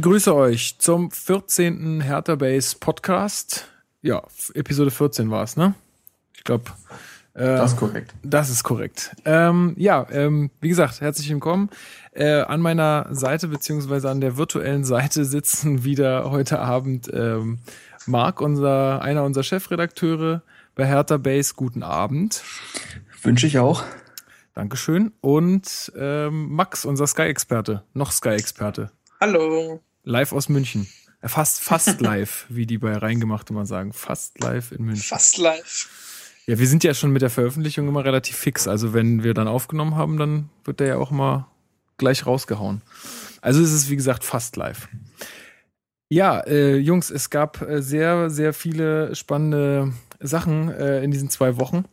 begrüße euch zum 14. Hertha Base Podcast. Ja, Episode 14 war es, ne? Ich glaube. Äh, Das ist korrekt. Das ist korrekt. Ähm, ja, ähm, wie gesagt, herzlich willkommen. Äh, an meiner Seite beziehungsweise an der virtuellen Seite sitzen wieder heute Abend ähm, Marc, unser einer unserer Chefredakteure bei Hertha Base. Guten Abend. Wünsche ich auch. Dankeschön. Und ähm, Max, unser Sky-Experte. Noch Sky-Experte. Hallo. Live aus München. Äh, Fast, fast live, wie die bei Reingemacht immer sagen. Fast live in München. Fast live. Ja, wir sind ja schon mit der Veröffentlichung immer relativ fix. Also wenn wir dann aufgenommen haben, dann wird der ja auch mal gleich rausgehauen. Also es ist wie gesagt fast live. Ja, äh, Jungs, es gab äh, sehr, sehr viele spannende Sachen äh, in diesen zwei Wochen,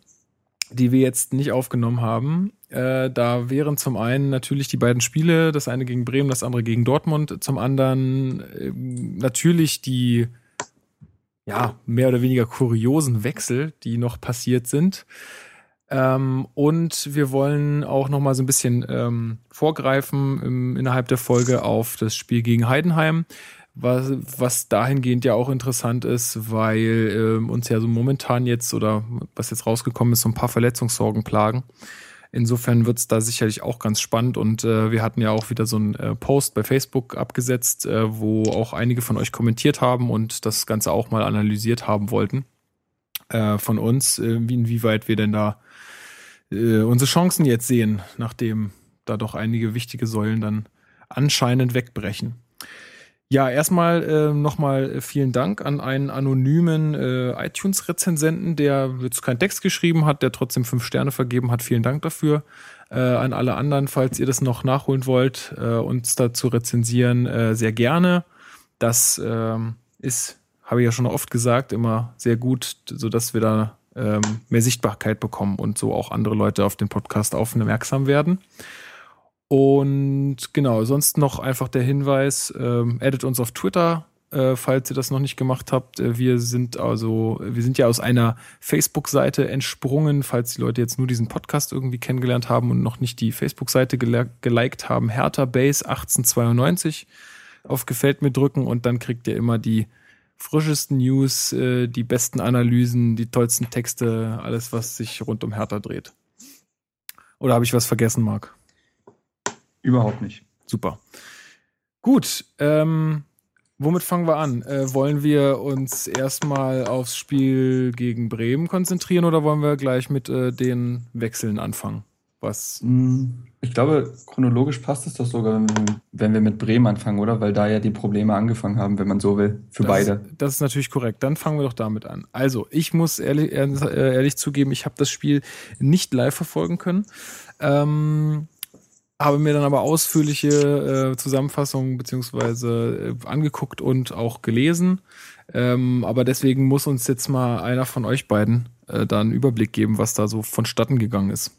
die wir jetzt nicht aufgenommen haben. Äh, da wären zum einen natürlich die beiden Spiele, das eine gegen Bremen, das andere gegen Dortmund. Zum anderen ähm, natürlich die ja, mehr oder weniger kuriosen Wechsel, die noch passiert sind. Ähm, und wir wollen auch noch mal so ein bisschen ähm, vorgreifen im, innerhalb der Folge auf das Spiel gegen Heidenheim, was, was dahingehend ja auch interessant ist, weil ähm, uns ja so momentan jetzt oder was jetzt rausgekommen ist, so ein paar Verletzungssorgen plagen. Insofern wird's da sicherlich auch ganz spannend und äh, wir hatten ja auch wieder so einen äh, Post bei Facebook abgesetzt, äh, wo auch einige von euch kommentiert haben und das Ganze auch mal analysiert haben wollten äh, von uns, äh, wie, inwieweit wir denn da äh, unsere Chancen jetzt sehen, nachdem da doch einige wichtige Säulen dann anscheinend wegbrechen. Ja, erstmal äh, nochmal vielen Dank an einen anonymen äh, iTunes-Rezensenten, der jetzt keinen Text geschrieben hat, der trotzdem fünf Sterne vergeben hat. Vielen Dank dafür. Äh, an alle anderen, falls ihr das noch nachholen wollt, äh, uns dazu rezensieren, äh, sehr gerne. Das ähm, ist, habe ich ja schon oft gesagt, immer sehr gut, sodass wir da ähm, mehr Sichtbarkeit bekommen und so auch andere Leute auf den Podcast aufmerksam werden. Und genau, sonst noch einfach der Hinweis, ähm, addet uns auf Twitter, äh, falls ihr das noch nicht gemacht habt. Äh, wir sind also, wir sind ja aus einer Facebook-Seite entsprungen, falls die Leute jetzt nur diesen Podcast irgendwie kennengelernt haben und noch nicht die Facebook-Seite geliked haben. Hertha Base 1892 auf Gefällt mir drücken und dann kriegt ihr immer die frischesten News, äh, die besten Analysen, die tollsten Texte, alles, was sich rund um Hertha dreht. Oder habe ich was vergessen, Marc? Überhaupt nicht. Super. Gut, ähm, womit fangen wir an? Äh, wollen wir uns erstmal aufs Spiel gegen Bremen konzentrieren oder wollen wir gleich mit äh, den Wechseln anfangen? Was? Hm, Ich glaube, chronologisch passt es doch sogar, wenn wir, mit Bremen anfangen, oder? Weil da ja die Probleme angefangen haben, wenn man so will, für das, beide. Das ist natürlich korrekt. Dann fangen wir doch damit an. Also, ich muss ehrlich, ehrlich, ehrlich zugeben, ich habe das Spiel nicht live verfolgen können. Ähm, habe mir dann aber ausführliche äh, Zusammenfassungen beziehungsweise äh, angeguckt und auch gelesen. Ähm, aber deswegen muss uns jetzt mal einer von euch beiden äh, da einen Überblick geben, was da so vonstatten gegangen ist.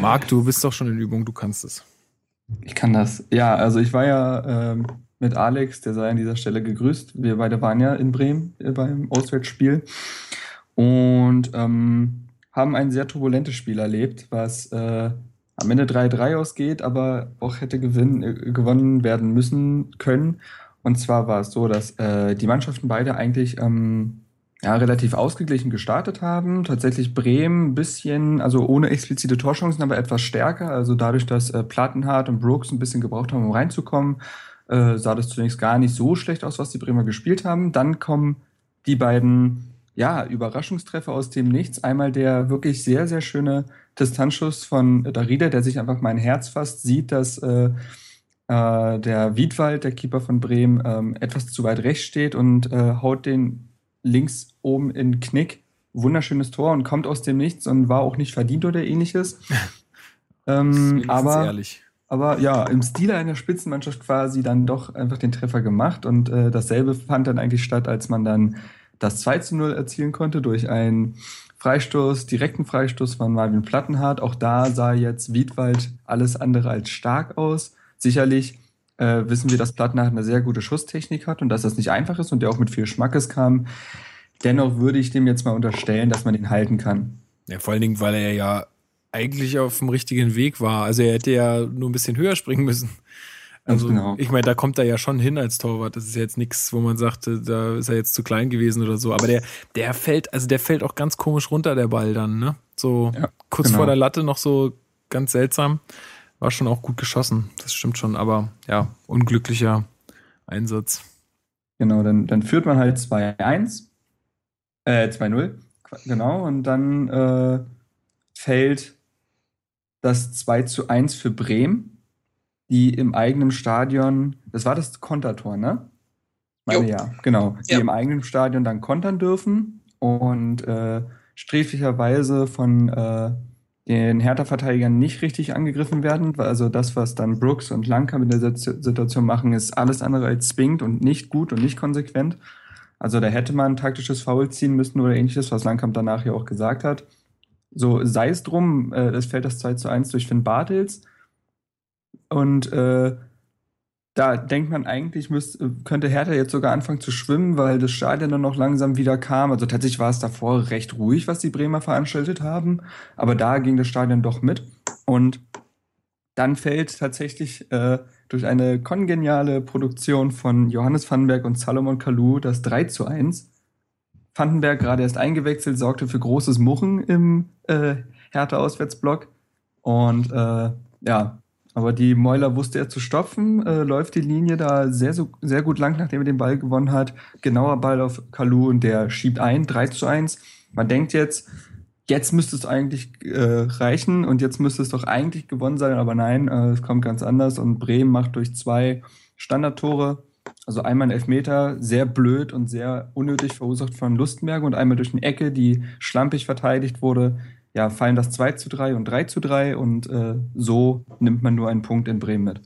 Marc, du bist doch schon in Übung, du kannst es. Ich kann das. Ja, also ich war ja ähm, mit Alex, der sei an dieser Stelle gegrüßt. Wir beide waren ja in Bremen äh, beim Auswärtsspiel und ähm, haben ein sehr turbulentes Spiel erlebt, was äh, am Ende 3-3 ausgeht, aber auch hätte gewinn, äh, gewonnen werden müssen können. Und zwar war es so, dass äh, die Mannschaften beide eigentlich ähm, ja, relativ ausgeglichen gestartet haben. Tatsächlich Bremen ein bisschen, also ohne explizite Torchancen, aber etwas stärker. Also dadurch, dass äh, Plattenhardt und Brooks ein bisschen gebraucht haben, um reinzukommen, äh, sah das zunächst gar nicht so schlecht aus, was die Bremer gespielt haben. Dann kommen die beiden, ja, Überraschungstreffer aus dem Nichts. Einmal der wirklich sehr, sehr schöne Distanzschuss von Darida, der sich einfach mein Herz fasst, sieht, dass äh, äh, der Wiedwald, der Keeper von Bremen, ähm, etwas zu weit rechts steht und äh, haut den links oben in Knick. Wunderschönes Tor und kommt aus dem Nichts und war auch nicht verdient oder ähnliches. ähm, aber, ehrlich. aber ja, im Stile einer Spitzenmannschaft quasi dann doch einfach den Treffer gemacht und äh, dasselbe fand dann eigentlich statt, als man dann das 2 zu 0 erzielen konnte durch einen Freistoß, direkten Freistoß von Marvin Plattenhardt. Auch da sah jetzt Wiedwald alles andere als stark aus. Sicherlich äh, wissen wir, dass Plattenhardt eine sehr gute Schusstechnik hat und dass das nicht einfach ist und der auch mit viel Schmackes kam. Dennoch würde ich dem jetzt mal unterstellen, dass man ihn halten kann. Ja, vor allen Dingen, weil er ja eigentlich auf dem richtigen Weg war. Also er hätte ja nur ein bisschen höher springen müssen. Also genau. ich meine, da kommt er ja schon hin als Torwart. Das ist jetzt nichts, wo man sagte, da ist er jetzt zu klein gewesen oder so. Aber der, der fällt, also der fällt auch ganz komisch runter, der Ball dann, ne? So ja, kurz genau. vor der Latte noch so ganz seltsam. War schon auch gut geschossen. Das stimmt schon, aber ja, unglücklicher Einsatz. Genau, dann, dann führt man halt 2-1, äh, 2-0, genau, und dann äh, fällt das 2 zu 1 für Bremen die im eigenen Stadion, das war das Kontertor, ne? Meine ja, genau. Die ja. im eigenen Stadion dann kontern dürfen und äh, sträflicherweise von äh, den Hertha-Verteidigern nicht richtig angegriffen werden. Also das, was dann Brooks und Lanka in der Situation machen, ist alles andere als zwingend und nicht gut und nicht konsequent. Also da hätte man ein taktisches Foul ziehen müssen oder ähnliches, was Langkamp danach ja auch gesagt hat. So sei es drum, äh, es fällt das 2 zu 1 durch Finn Bartels. Und äh, da denkt man eigentlich, müsste, könnte Hertha jetzt sogar anfangen zu schwimmen, weil das Stadion dann noch langsam wieder kam. Also tatsächlich war es davor recht ruhig, was die Bremer veranstaltet haben. Aber da ging das Stadion doch mit. Und dann fällt tatsächlich äh, durch eine kongeniale Produktion von Johannes Vandenberg und Salomon Kalou das 3 zu 1. Vandenberg gerade erst eingewechselt, sorgte für großes Muchen im äh, Hertha-Auswärtsblock. Und äh, ja, aber die Mäuler wusste er zu stopfen, äh, läuft die Linie da sehr, so, sehr gut lang, nachdem er den Ball gewonnen hat. Genauer Ball auf Kalu und der schiebt ein, 3 zu 1. Man denkt jetzt, jetzt müsste es eigentlich äh, reichen und jetzt müsste es doch eigentlich gewonnen sein, aber nein, äh, es kommt ganz anders und Bremen macht durch zwei Standardtore, also einmal ein Elfmeter, sehr blöd und sehr unnötig verursacht von Lustenberg und einmal durch eine Ecke, die schlampig verteidigt wurde, ja, fallen das 2 zu 3 und 3 zu 3 und äh, so nimmt man nur einen Punkt in Bremen mit.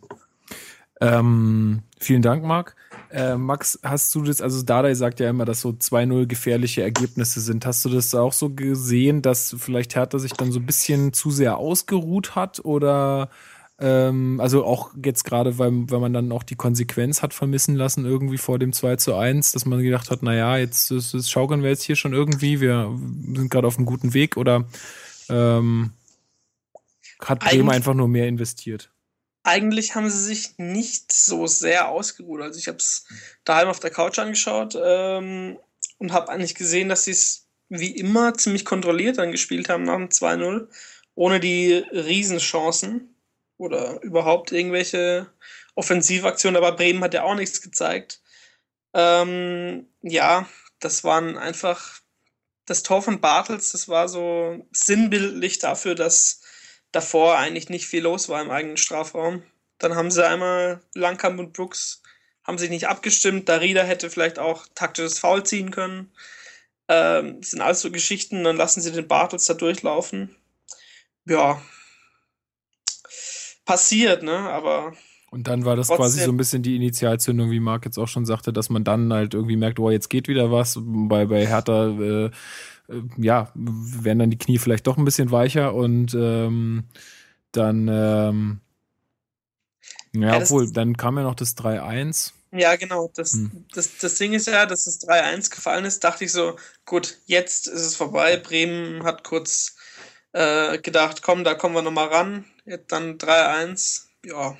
Ähm, vielen Dank, Marc. Äh, Max, hast du das, also Dardai sagt ja immer, dass so 2-0 gefährliche Ergebnisse sind. Hast du das auch so gesehen, dass vielleicht Hertha sich dann so ein bisschen zu sehr ausgeruht hat oder ähm, also auch jetzt gerade, weil, weil man dann auch die Konsequenz hat vermissen lassen, irgendwie vor dem 2 zu 1, dass man gedacht hat, naja, jetzt das, das schaukeln wir jetzt hier schon irgendwie, wir sind gerade auf einem guten Weg oder ähm, hat Bremen einfach nur mehr investiert? Eigentlich haben sie sich nicht so sehr ausgeruht. Also ich habe es daheim auf der Couch angeschaut ähm, und habe eigentlich gesehen, dass sie es wie immer ziemlich kontrolliert dann gespielt haben nach dem 2-0, ohne die Riesenchancen oder überhaupt irgendwelche Offensivaktionen, aber Bremen hat ja auch nichts gezeigt. Ähm, ja, das waren einfach das Tor von Bartels, das war so sinnbildlich dafür, dass davor eigentlich nicht viel los war im eigenen Strafraum. Dann haben sie einmal Langkamp und Brooks haben sich nicht abgestimmt. Darida hätte vielleicht auch taktisches Foul ziehen können. Ähm, sind alles so Geschichten, dann lassen sie den Bartels da durchlaufen. Ja, passiert, ne? Aber. Und dann war das quasi so ein bisschen die Initialzündung, wie Marc jetzt auch schon sagte, dass man dann halt irgendwie merkt, oh, jetzt geht wieder was. Bei, bei Hertha, äh, äh, ja, werden dann die Knie vielleicht doch ein bisschen weicher und ähm, dann, ähm, ja, ja obwohl, dann kam ja noch das 3-1. Ja, genau. Das, hm. das, das Ding ist ja, dass das 3-1 gefallen ist, dachte ich so, gut, jetzt ist es vorbei. Bremen hat kurz äh, gedacht, komm, da kommen wir nochmal ran. Jetzt dann 3-1, ja.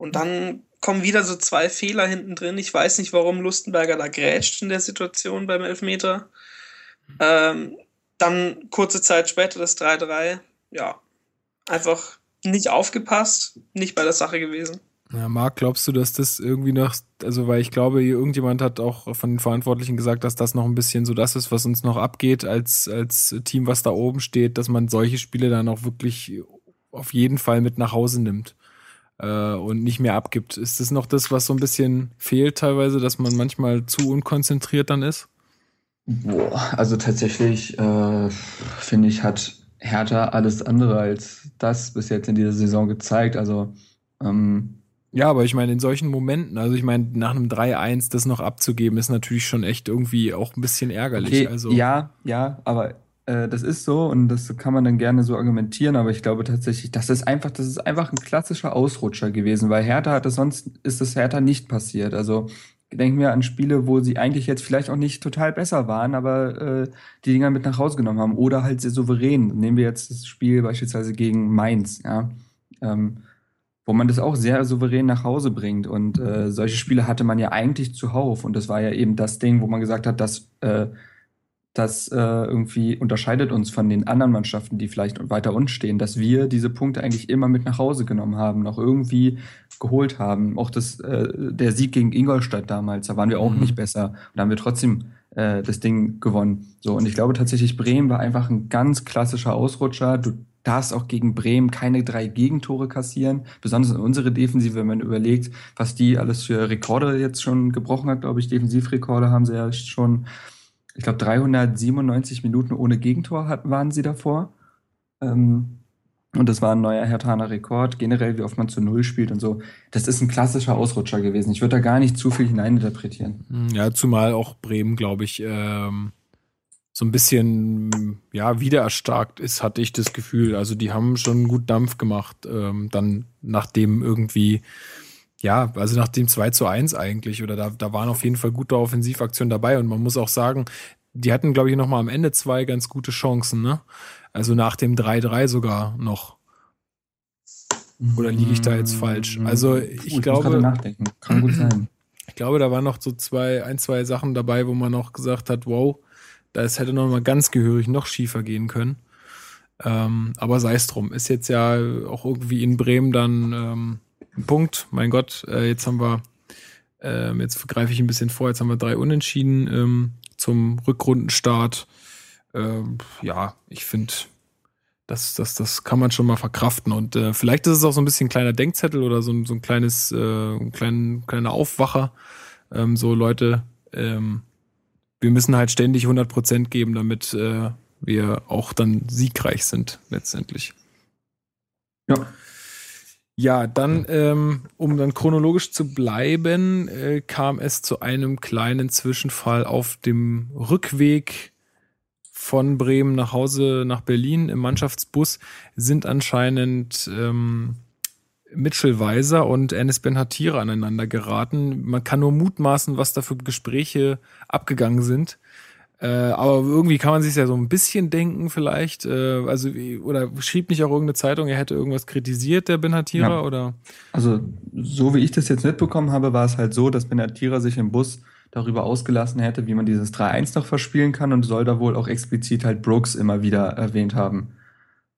Und dann kommen wieder so zwei Fehler hinten drin. Ich weiß nicht, warum Lustenberger da grätscht in der Situation beim Elfmeter. Ähm, dann kurze Zeit später das 3-3. Ja, einfach nicht aufgepasst, nicht bei der Sache gewesen. Ja, Marc, glaubst du, dass das irgendwie noch, also weil ich glaube, irgendjemand hat auch von den Verantwortlichen gesagt, dass das noch ein bisschen so das ist, was uns noch abgeht als, als Team, was da oben steht, dass man solche Spiele dann auch wirklich auf jeden Fall mit nach Hause nimmt. Äh, und nicht mehr abgibt. Ist das noch das, was so ein bisschen fehlt teilweise, dass man manchmal zu unkonzentriert dann ist? Boah, also tatsächlich äh, finde ich, hat Hertha alles andere als das bis jetzt in dieser Saison gezeigt. Also ähm, ja, aber ich meine, in solchen Momenten, also ich meine, nach einem 3-1 das noch abzugeben, ist natürlich schon echt irgendwie auch ein bisschen ärgerlich. Okay, also. Ja, ja, aber äh, das ist so und das kann man dann gerne so argumentieren, aber ich glaube tatsächlich, das ist einfach, das ist einfach ein klassischer Ausrutscher gewesen, weil Hertha hat es sonst, ist es Hertha nicht passiert. Also denken wir an Spiele, wo sie eigentlich jetzt vielleicht auch nicht total besser waren, aber äh, die Dinger mit nach Hause genommen haben oder halt sehr souverän. Nehmen wir jetzt das Spiel beispielsweise gegen Mainz, ja. Ähm, wo man das auch sehr souverän nach Hause bringt. Und äh, solche Spiele hatte man ja eigentlich zuhauf. Und das war ja eben das Ding, wo man gesagt hat, dass äh, das äh, irgendwie unterscheidet uns von den anderen Mannschaften, die vielleicht weiter unten stehen, dass wir diese Punkte eigentlich immer mit nach Hause genommen haben, noch irgendwie geholt haben. Auch das, äh, der Sieg gegen Ingolstadt damals, da waren wir auch mhm. nicht besser. Und da haben wir trotzdem äh, das Ding gewonnen. So, und ich glaube tatsächlich, Bremen war einfach ein ganz klassischer Ausrutscher. Du darfst auch gegen Bremen keine drei Gegentore kassieren, besonders in unsere Defensive, wenn man überlegt, was die alles für Rekorde jetzt schon gebrochen hat, glaube ich, Defensivrekorde haben sie ja schon ich glaube, 397 Minuten ohne Gegentor hat, waren sie davor. Ähm, und das war ein neuer Hertaner Rekord. Generell, wie oft man zu Null spielt und so. Das ist ein klassischer Ausrutscher gewesen. Ich würde da gar nicht zu viel hineininterpretieren. Ja, zumal auch Bremen, glaube ich, ähm, so ein bisschen ja wieder erstarkt ist, hatte ich das Gefühl. Also die haben schon gut Dampf gemacht. Ähm, dann nachdem irgendwie ja, also nach dem 2 zu 1 eigentlich, oder da, da waren auf jeden Fall gute Offensivaktionen dabei und man muss auch sagen, die hatten, glaube ich, noch mal am Ende zwei ganz gute Chancen, ne? Also nach dem 3-3 sogar noch. Oder liege ich da jetzt falsch? Mm, also ich Puh, glaube. Ich nachdenken. Kann gut sein. Ich glaube, da waren noch so zwei, ein, zwei Sachen dabei, wo man noch gesagt hat, wow, das hätte noch mal ganz gehörig noch schiefer gehen können. Ähm, aber sei es drum. Ist jetzt ja auch irgendwie in Bremen dann ähm, Punkt. Mein Gott, äh, jetzt haben wir, äh, jetzt greife ich ein bisschen vor, jetzt haben wir drei Unentschieden ähm, zum Rückrundenstart. Ähm, ja, ich finde, das, das, das kann man schon mal verkraften. Und äh, vielleicht ist es auch so ein bisschen ein kleiner Denkzettel oder so, so ein kleines, äh, ein klein, kleiner Aufwacher. Ähm, so Leute, ähm, wir müssen halt ständig 100 Prozent geben, damit äh, wir auch dann siegreich sind letztendlich. Ja. Ja, dann, ähm, um dann chronologisch zu bleiben, äh, kam es zu einem kleinen Zwischenfall auf dem Rückweg von Bremen nach Hause nach Berlin im Mannschaftsbus sind anscheinend ähm, Mitchell Weiser und Enes Ben Hatira aneinander geraten. Man kann nur mutmaßen, was da für Gespräche abgegangen sind. Äh, aber irgendwie kann man sich ja so ein bisschen denken, vielleicht. Äh, also, oder schrieb nicht auch irgendeine Zeitung, er hätte irgendwas kritisiert, der Benatira, ja. oder? Also, so wie ich das jetzt mitbekommen habe, war es halt so, dass Benatira sich im Bus darüber ausgelassen hätte, wie man dieses 3-1 noch verspielen kann und soll da wohl auch explizit halt Brooks immer wieder erwähnt haben.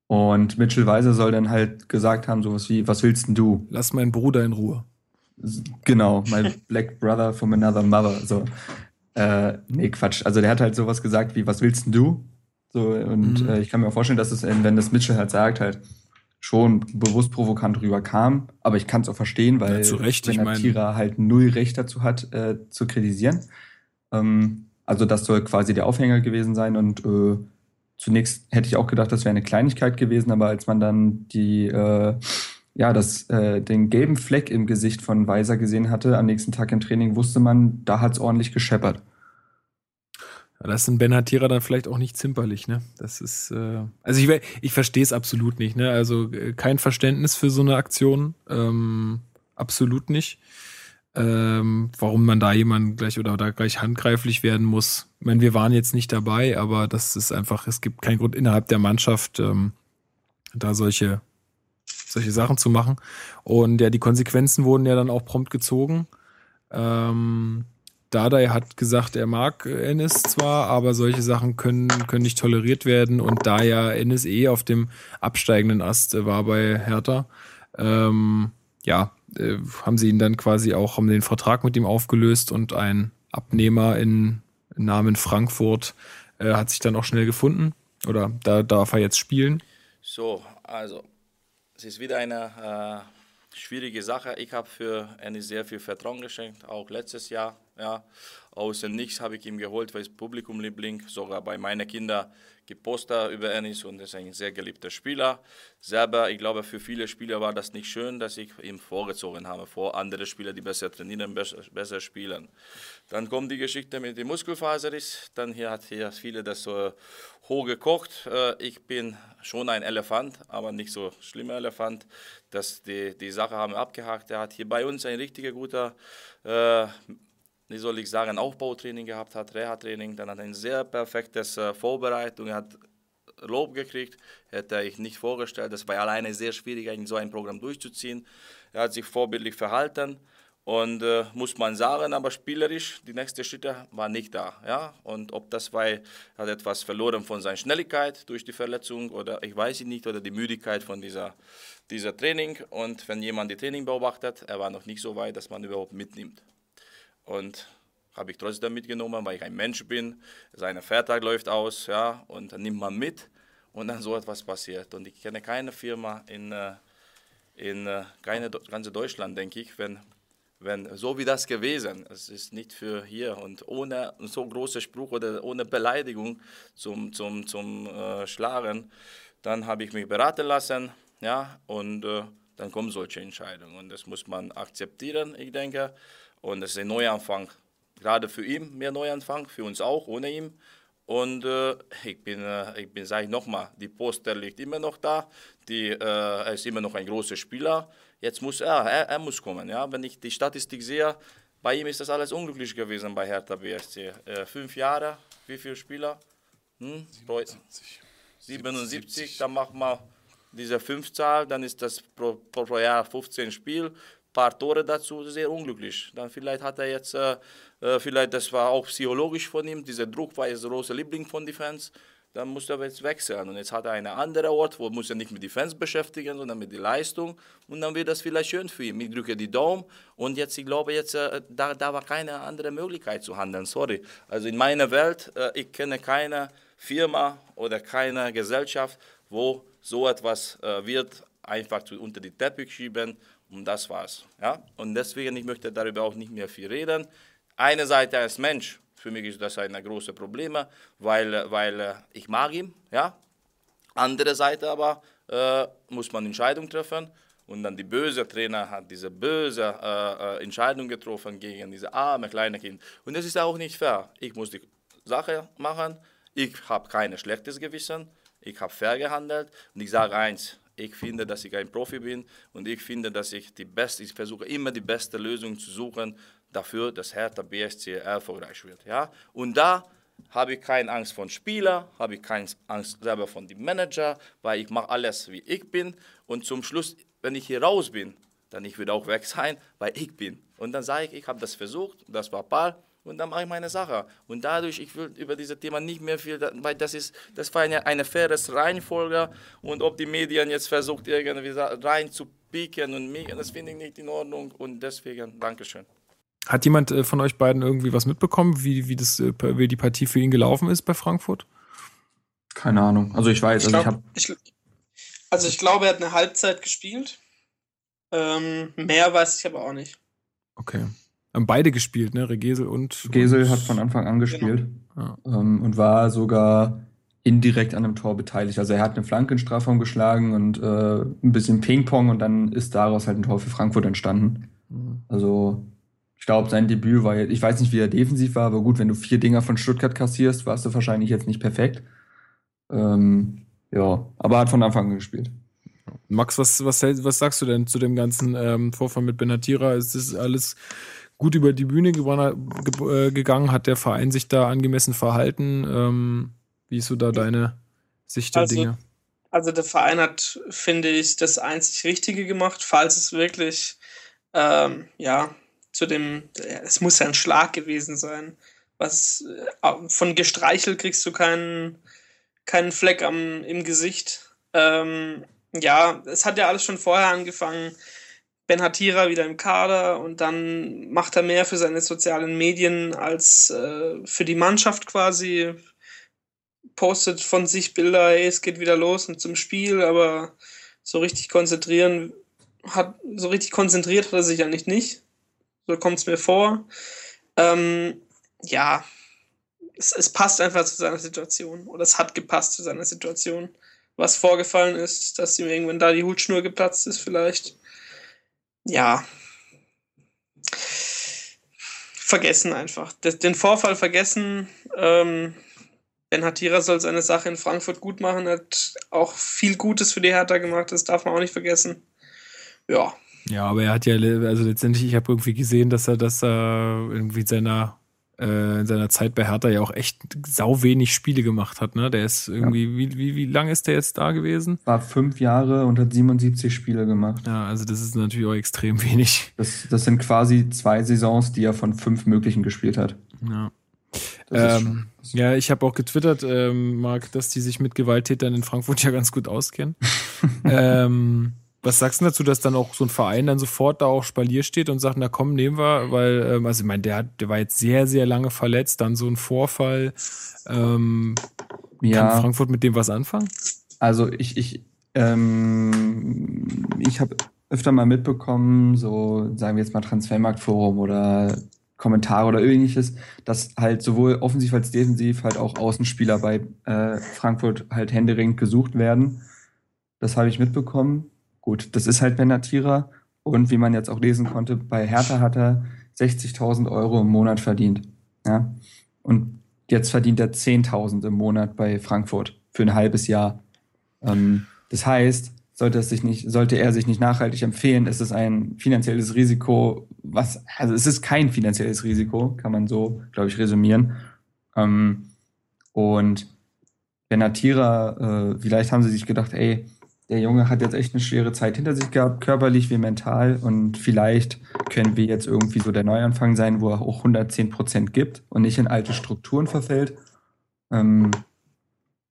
Und Mitchell Weiser soll dann halt gesagt haben, sowas wie, was willst denn du? Lass meinen Bruder in Ruhe. Genau, my black brother from another mother. So, äh, nee, Quatsch. Also der hat halt sowas gesagt wie, was willst denn du? So, und mhm. äh, ich kann mir auch vorstellen, dass es, wenn das Mitchell halt sagt, halt schon bewusst provokant rüberkam. Aber ich kann es auch verstehen, weil ja, zu Recht, wenn der Tira halt null Recht dazu hat, äh, zu kritisieren. Ähm, also das soll quasi der Aufhänger gewesen sein. Und äh, zunächst hätte ich auch gedacht, das wäre eine Kleinigkeit gewesen, aber als man dann die äh, ja, das, äh, den gelben Fleck im Gesicht von Weiser gesehen hatte am nächsten Tag im Training, wusste man, da hat es ordentlich gescheppert. Ja, das ist ein Benatira dann vielleicht auch nicht zimperlich, ne? Das ist, äh, also ich, ich verstehe es absolut nicht, ne? Also äh, kein Verständnis für so eine Aktion, ähm, absolut nicht. Ähm, warum man da jemand gleich oder da gleich handgreiflich werden muss. Ich meine, wir waren jetzt nicht dabei, aber das ist einfach, es gibt keinen Grund innerhalb der Mannschaft, ähm, da solche solche Sachen zu machen. Und ja, die Konsequenzen wurden ja dann auch prompt gezogen. Ähm, Dardai hat gesagt, er mag Ennis zwar, aber solche Sachen können, können nicht toleriert werden. Und da ja Ennis eh auf dem absteigenden Ast war bei Hertha, ähm, ja, äh, haben sie ihn dann quasi auch, haben den Vertrag mit ihm aufgelöst und ein Abnehmer in Namen Frankfurt äh, hat sich dann auch schnell gefunden. Oder da darf er jetzt spielen. So, also es ist wieder eine schwierige Sache. Ich habe für Ennis sehr viel Vertrauen geschenkt, auch letztes Jahr. Ja. Aus dem Nichts habe ich ihm geholt, weil es Publikumliebling, sogar bei meinen Kindern gibt Poster über Ennis und ist ein sehr geliebter Spieler. Selber, ich glaube, für viele Spieler war das nicht schön, dass ich ihn vorgezogen habe, vor andere Spieler, die besser trainieren, besser, besser spielen. Dann kommt die Geschichte mit dem Muskelfaserriss, dann hier hat hier viele das so hoch gekocht. Äh, ich bin schon ein Elefant, aber nicht so schlimmer Elefant. Das, die, die Sache haben wir abgehakt. Er hat hier bei uns ein richtiger guter äh, wie soll ich sagen, Aufbautraining gehabt hat, Reha-Training, dann hat er ein sehr perfektes äh, Vorbereitung, er hat Lob gekriegt, hätte ich nicht vorgestellt. Das war alleine sehr schwierig, so ein Programm durchzuziehen. Er hat sich vorbildlich verhalten und äh, muss man sagen, aber spielerisch, die nächsten Schritte waren nicht da. Ja? Und ob das war, er hat etwas verloren von seiner Schnelligkeit durch die Verletzung oder ich weiß nicht, oder die Müdigkeit von dieser, dieser Training. Und wenn jemand die Training beobachtet, er war noch nicht so weit, dass man überhaupt mitnimmt. Und habe ich trotzdem mitgenommen, weil ich ein Mensch bin. Sein Vertrag läuft aus, ja, und dann nimmt man mit und dann so etwas passiert. Und ich kenne keine Firma in, äh, in äh, keine, ganze Deutschland, denke ich, wenn, wenn so wie das gewesen, es ist nicht für hier und ohne so große Spruch oder ohne Beleidigung zum, zum, zum äh, Schlagen, dann habe ich mich beraten lassen, ja, und äh, dann kommen solche Entscheidungen und das muss man akzeptieren, ich denke. Und es ist ein Neuanfang. Gerade für ihn mehr Neuanfang, für uns auch, ohne ihn. Und äh, ich bin, äh, ich bin sage ich nochmal, die Poster liegt immer noch da. Die, äh, er ist immer noch ein großer Spieler. Jetzt muss er, er, er, muss kommen. Ja? Wenn ich die Statistik sehe, bei ihm ist das alles unglücklich gewesen bei Hertha BSC. Äh, fünf Jahre, wie viele Spieler? Hm? 77. 77, dann machen wir diese fünf Zahl, dann ist das pro, pro Jahr 15 Spiel paar Tore dazu, sehr unglücklich. Dann vielleicht hat er jetzt, äh, äh, vielleicht das war auch psychologisch von ihm, dieser Druck war jetzt großer Liebling von den Fans. Dann muss er jetzt wechseln und jetzt hat er einen anderen Ort, wo muss er nicht mit den Fans beschäftigen, sondern mit der Leistung und dann wird das vielleicht schön für ihn. Ich drücke die Daumen und jetzt, ich glaube jetzt, äh, da, da war keine andere Möglichkeit zu handeln, sorry. Also in meiner Welt, äh, ich kenne keine Firma oder keine Gesellschaft, wo so etwas äh, wird einfach unter den Teppich schieben und das war's. Ja? Und deswegen, ich möchte darüber auch nicht mehr viel reden. Eine Seite als Mensch, für mich ist das ein großes Problem, weil, weil äh, ich mag ihn. Ja? Andere Seite aber äh, muss man Entscheidungen treffen. Und dann die böse Trainer hat diese böse äh, äh, Entscheidung getroffen gegen diese arme kleine Kind. Und das ist auch nicht fair. Ich muss die Sache machen. Ich habe kein schlechtes Gewissen. Ich habe fair gehandelt. Und ich sage eins, ich finde, dass ich ein Profi bin und ich finde, dass ich die beste, ich versuche immer die beste Lösung zu suchen dafür, dass Hertha BSC erfolgreich wird. Ja? Und da habe ich keine Angst von Spieler, habe ich keine Angst selber von dem Manager, weil ich mache alles, wie ich bin. Und zum Schluss, wenn ich hier raus bin, dann ich würde auch weg sein, weil ich bin. Und dann sage ich, ich habe das versucht, das war Paul, und dann mache ich meine Sache. Und dadurch, ich will über dieses Thema nicht mehr viel, weil das ist, das war eine, eine faires Reihenfolge und ob die Medien jetzt versucht, irgendwie rein zu pieken und mich, das finde ich nicht in Ordnung und deswegen, Dankeschön. Hat jemand äh, von euch beiden irgendwie was mitbekommen, wie, wie, das, äh, wie die Partie für ihn gelaufen ist bei Frankfurt? Keine Ahnung. Also ich weiß, ich also glaub, ich habe. Also ich glaube, er hat eine Halbzeit gespielt. Ähm, mehr weiß ich aber auch nicht. Okay. Haben beide gespielt, ne? Regesel und. Gesel hat von Anfang an gespielt genau. ähm, und war sogar indirekt an einem Tor beteiligt. Also er hat eine Flanke in Strafraum geschlagen und äh, ein bisschen Ping-Pong und dann ist daraus halt ein Tor für Frankfurt entstanden. Mhm. Also ich glaube, sein Debüt war jetzt, ich weiß nicht, wie er defensiv war, aber gut, wenn du vier Dinger von Stuttgart kassierst, warst du wahrscheinlich jetzt nicht perfekt. Ähm, ja, aber hat von Anfang an gespielt. Max, was, was, was sagst du denn zu dem ganzen ähm, Vorfall mit Benatira? Ist das alles gut über die Bühne äh, gegangen? Hat der Verein sich da angemessen verhalten? Ähm, wie ist so da deine Sicht der also, Dinge? Also der Verein hat, finde ich, das einzig Richtige gemacht, falls es wirklich, ähm, ja, zu dem, es muss ja ein Schlag gewesen sein. Was äh, von gestreichelt kriegst du keinen, keinen Fleck am, im Gesicht. Ähm, ja, es hat ja alles schon vorher angefangen Ben Hatira wieder im Kader und dann macht er mehr für seine sozialen Medien als äh, für die Mannschaft quasi. Postet von sich Bilder, hey, es geht wieder los und zum Spiel, aber so richtig konzentrieren hat so richtig konzentriert hat er sich eigentlich nicht. So kommt es mir vor. Ähm, ja, es, es passt einfach zu seiner Situation. Oder es hat gepasst zu seiner Situation. Was vorgefallen ist, dass ihm irgendwann da die Hutschnur geplatzt ist, vielleicht. Ja. Vergessen einfach. Den Vorfall vergessen. Ähm, Ben Hatira soll seine Sache in Frankfurt gut machen, hat auch viel Gutes für die Hertha gemacht, das darf man auch nicht vergessen. Ja. Ja, aber er hat ja, also letztendlich, ich habe irgendwie gesehen, dass er das äh, irgendwie seiner äh, in seiner Zeit bei Hertha ja auch echt sau wenig Spiele gemacht hat. Ne? Der ist irgendwie, ja. wie, wie, wie lange ist der jetzt da gewesen? War fünf Jahre und hat 77 Spiele gemacht. Ja, also das ist natürlich auch extrem wenig. Das, das sind quasi zwei Saisons, die er von fünf möglichen gespielt hat. Ja. Ähm, ja, ich habe auch getwittert, ähm, Marc, dass die sich mit Gewalttätern in Frankfurt ja ganz gut auskennen. ähm, was sagst du dazu, dass dann auch so ein Verein dann sofort da auch Spalier steht und sagt, na komm, nehmen wir, weil, ähm, also ich meine, der, der war jetzt sehr, sehr lange verletzt, dann so ein Vorfall. Ähm, ja. Kann Frankfurt mit dem was anfangen? Also ich, ich, ähm, ich habe öfter mal mitbekommen, so sagen wir jetzt mal Transfermarktforum oder Kommentare oder ähnliches, dass halt sowohl offensiv als defensiv halt auch Außenspieler bei äh, Frankfurt halt händeringend gesucht werden. Das habe ich mitbekommen. Gut, das ist halt Benatira. Und wie man jetzt auch lesen konnte, bei Hertha hat er 60.000 Euro im Monat verdient. Ja? Und jetzt verdient er 10.000 im Monat bei Frankfurt für ein halbes Jahr. Ähm, das heißt, sollte, es sich nicht, sollte er sich nicht nachhaltig empfehlen, ist es ein finanzielles Risiko, was, also es ist kein finanzielles Risiko, kann man so, glaube ich, resümieren. Ähm, und Benatira, äh, vielleicht haben sie sich gedacht, ey, der Junge hat jetzt echt eine schwere Zeit hinter sich gehabt, körperlich wie mental, und vielleicht können wir jetzt irgendwie so der Neuanfang sein, wo er auch 110 Prozent gibt und nicht in alte Strukturen verfällt. Ähm,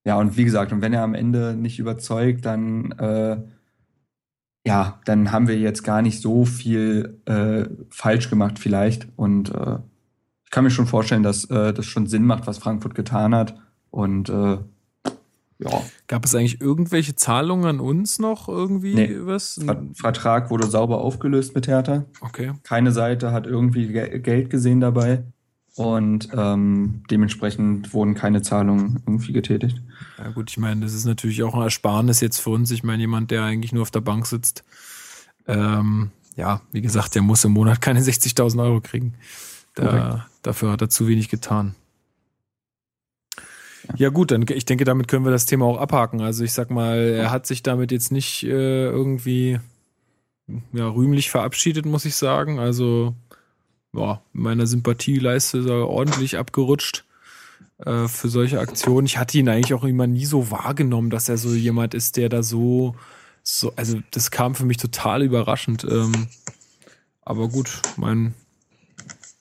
ja, und wie gesagt, und wenn er am Ende nicht überzeugt, dann äh, ja, dann haben wir jetzt gar nicht so viel äh, falsch gemacht vielleicht. Und äh, ich kann mir schon vorstellen, dass äh, das schon Sinn macht, was Frankfurt getan hat. Und äh, ja. Gab es eigentlich irgendwelche Zahlungen an uns noch irgendwie? Nee. Was? Vertrag wurde sauber aufgelöst mit Hertha. Okay. Keine Seite hat irgendwie Geld gesehen dabei. Und ähm, dementsprechend wurden keine Zahlungen irgendwie getätigt. Ja gut, ich meine, das ist natürlich auch ein Ersparnis jetzt für uns. Ich meine, jemand, der eigentlich nur auf der Bank sitzt, ähm, ja, wie gesagt, der muss im Monat keine 60.000 Euro kriegen. Da, dafür hat er zu wenig getan. Ja gut, dann ich denke, damit können wir das Thema auch abhaken. Also ich sag mal, er hat sich damit jetzt nicht äh, irgendwie ja, rühmlich verabschiedet, muss ich sagen. Also ja, meiner Sympathieleiste ist er ordentlich abgerutscht äh, für solche Aktionen. Ich hatte ihn eigentlich auch immer nie so wahrgenommen, dass er so jemand ist, der da so, so also das kam für mich total überraschend. Ähm, aber gut, mein,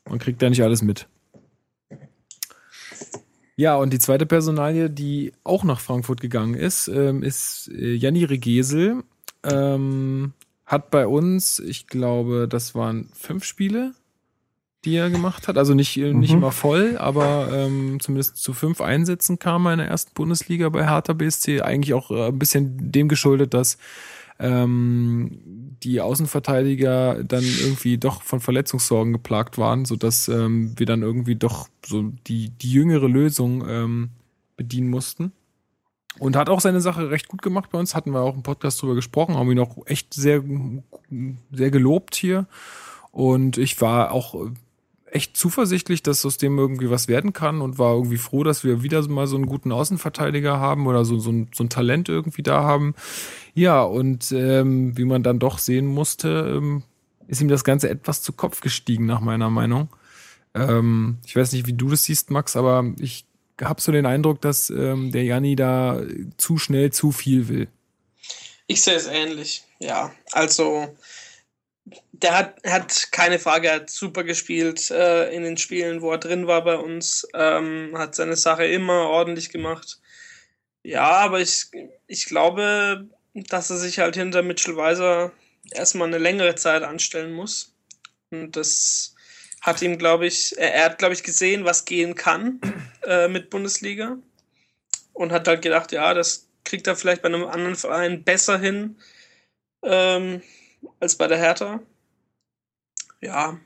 man kriegt ja nicht alles mit. Ja, und die zweite Personalie, die auch nach Frankfurt gegangen ist, ähm, ist äh, Janni Regesel. Ähm, hat bei uns, ich glaube, das waren fünf Spiele, die er gemacht hat. Also nicht, mhm. nicht immer voll, aber ähm, zumindest zu fünf Einsätzen kam er in der ersten Bundesliga bei Hertha BSC. Eigentlich auch äh, ein bisschen dem geschuldet, dass ähm, die Außenverteidiger dann irgendwie doch von Verletzungssorgen geplagt waren, sodass ähm, wir dann irgendwie doch so die, die jüngere Lösung ähm, bedienen mussten. Und hat auch seine Sache recht gut gemacht bei uns. Hatten wir auch im Podcast drüber gesprochen, haben ihn auch echt sehr, sehr gelobt hier. Und ich war auch echt zuversichtlich, dass aus dem irgendwie was werden kann und war irgendwie froh, dass wir wieder mal so einen guten Außenverteidiger haben oder so, so, ein, so ein Talent irgendwie da haben. Ja, und ähm, wie man dann doch sehen musste, ähm, ist ihm das Ganze etwas zu Kopf gestiegen, nach meiner Meinung. Ähm, ich weiß nicht, wie du das siehst, Max, aber ich habe so den Eindruck, dass ähm, der Janni da zu schnell zu viel will. Ich sehe es ähnlich, ja. Also der hat, hat keine Frage, er hat super gespielt äh, in den Spielen, wo er drin war bei uns. Ähm, hat seine Sache immer ordentlich gemacht. Ja, aber ich, ich glaube, dass er sich halt hinter Mitchell Weiser erstmal eine längere Zeit anstellen muss. Und das hat ihm, glaube ich, er, er hat, glaube ich, gesehen, was gehen kann äh, mit Bundesliga. Und hat halt gedacht, ja, das kriegt er vielleicht bei einem anderen Verein besser hin. Ähm, als bei der Hertha. Ja,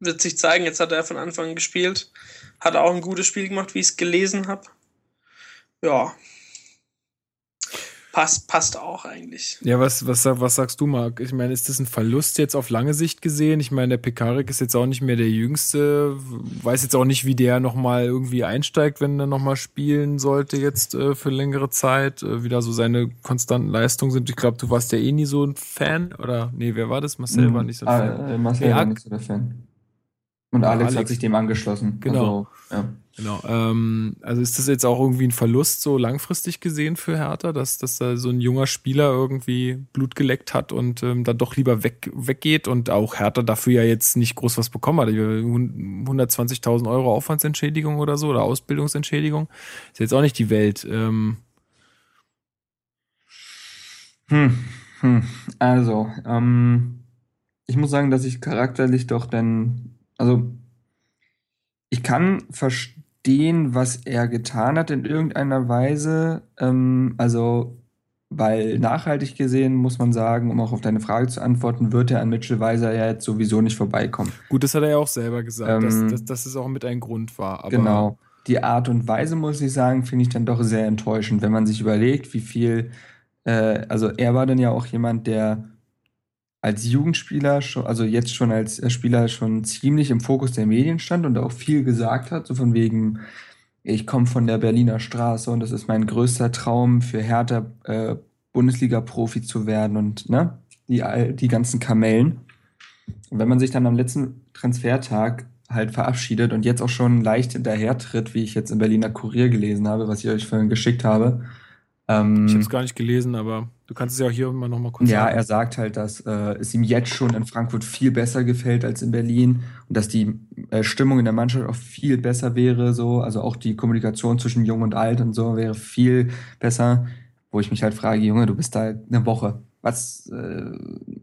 wird sich zeigen. Jetzt hat er von Anfang an gespielt. Hat auch ein gutes Spiel gemacht, wie ich es gelesen habe. Ja. Passt, passt auch eigentlich. Ja, was, was, was sagst du, Marc? Ich meine, ist das ein Verlust jetzt auf lange Sicht gesehen? Ich meine, der Pekarik ist jetzt auch nicht mehr der Jüngste. Weiß jetzt auch nicht, wie der nochmal irgendwie einsteigt, wenn er nochmal spielen sollte jetzt äh, für längere Zeit. Äh, wieder so seine konstanten Leistungen sind. Ich glaube, du warst ja eh nie so ein Fan. Oder, nee, wer war das? Marcel Mhm. war nicht so ein Ah, Fan. äh, Marcel Ja, war nicht so der Fan. Und Alex, Alex. hat sich dem angeschlossen. Genau. Also, ja. Genau. Ähm, also ist das jetzt auch irgendwie ein Verlust so langfristig gesehen für Hertha, dass, dass da so ein junger Spieler irgendwie Blut geleckt hat und ähm, dann doch lieber weg, weggeht und auch Hertha dafür ja jetzt nicht groß was bekommen hat. 120.000 Euro Aufwandsentschädigung oder so oder Ausbildungsentschädigung. Ist jetzt auch nicht die Welt. Ähm, Hm, hm. Also, ähm, ich muss sagen, dass ich charakterlich doch dann, also ich kann verstehen, was er getan hat in irgendeiner Weise. Ähm, also, weil nachhaltig gesehen muss man sagen, um auch auf deine Frage zu antworten, wird er an Mitchell Weiser ja jetzt sowieso nicht vorbeikommen. gut, das hat er ja auch selber gesagt, Ähm, dass, dass, dass es auch mit ein Grund war. Genau. Die Art und Weise, muss ich sagen, finde ich dann doch sehr enttäuschend, wenn man sich überlegt, wie viel, äh, also er war dann ja auch jemand, der als Jugendspieler schon, also jetzt schon als äh, Spieler schon ziemlich im Fokus der Medien stand und auch viel gesagt hat, so von wegen, ich komme von der Berliner Straße und das ist mein größter Traum für Hertha äh, Bundesliga-Profi zu werden und ne, die, die ganzen Kamellen. Und wenn man sich dann am letzten Transfertag halt verabschiedet und jetzt auch schon leicht hinterher tritt, wie ich jetzt im Berliner Kurier gelesen habe, was ich euch vorhin geschickt habe. Ähm, ich habe es gar nicht gelesen, aber du kannst es ja auch hier mal nochmal kurz ja, sagen. er sagt halt, dass äh, es ihm jetzt schon in Frankfurt viel besser gefällt als in Berlin und dass die äh, Stimmung in der Mannschaft auch viel besser wäre, so, also auch die Kommunikation zwischen Jung und Alt und so wäre viel besser, wo ich mich halt frage, Junge, du bist da eine Woche. Was äh,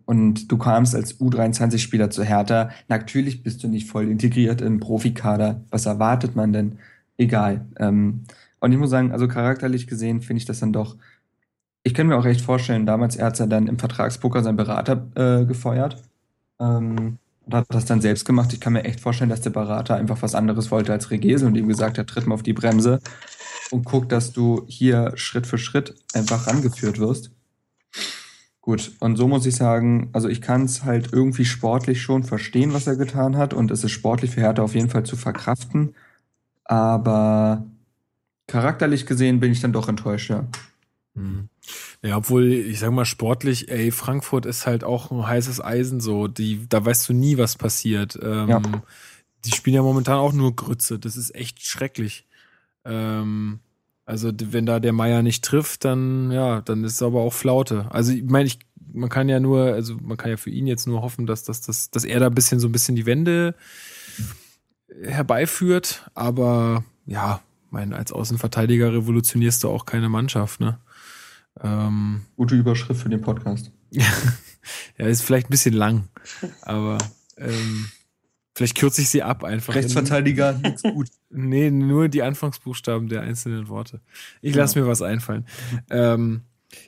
und du kamst als U23-Spieler zu Hertha. Natürlich bist du nicht voll integriert im Profikader. Was erwartet man denn? Egal. Ähm, und ich muss sagen, also charakterlich gesehen finde ich das dann doch ich kann mir auch recht vorstellen, damals er hat ja dann im Vertragspoker seinen Berater äh, gefeuert ähm, und hat das dann selbst gemacht. Ich kann mir echt vorstellen, dass der Berater einfach was anderes wollte als Regese und ihm gesagt hat, tritt mal auf die Bremse und guck, dass du hier Schritt für Schritt einfach rangeführt wirst. Gut, und so muss ich sagen, also ich kann es halt irgendwie sportlich schon verstehen, was er getan hat und es ist sportlich für Hertha auf jeden Fall zu verkraften, aber charakterlich gesehen bin ich dann doch enttäuscht, ja. Mhm. Ja, obwohl, ich sag mal, sportlich, ey, Frankfurt ist halt auch ein heißes Eisen so. Die, da weißt du nie, was passiert. Ähm, Ja. Die spielen ja momentan auch nur Grütze. Das ist echt schrecklich. Ähm, also, wenn da der Meier nicht trifft, dann, ja, dann ist es aber auch Flaute. Also, ich meine, ich, man kann ja nur, also man kann ja für ihn jetzt nur hoffen, dass, dass, dass, dass er da ein bisschen so ein bisschen die Wende herbeiführt. Aber ja, mein, als Außenverteidiger revolutionierst du auch keine Mannschaft, ne? Ähm, Gute Überschrift für den Podcast. ja, ist vielleicht ein bisschen lang, aber ähm, vielleicht kürze ich sie ab einfach. Rechtsverteidiger, nichts gut. Nee, nur die Anfangsbuchstaben der einzelnen Worte. Ich Genau. lasse mir was einfallen. Ähm,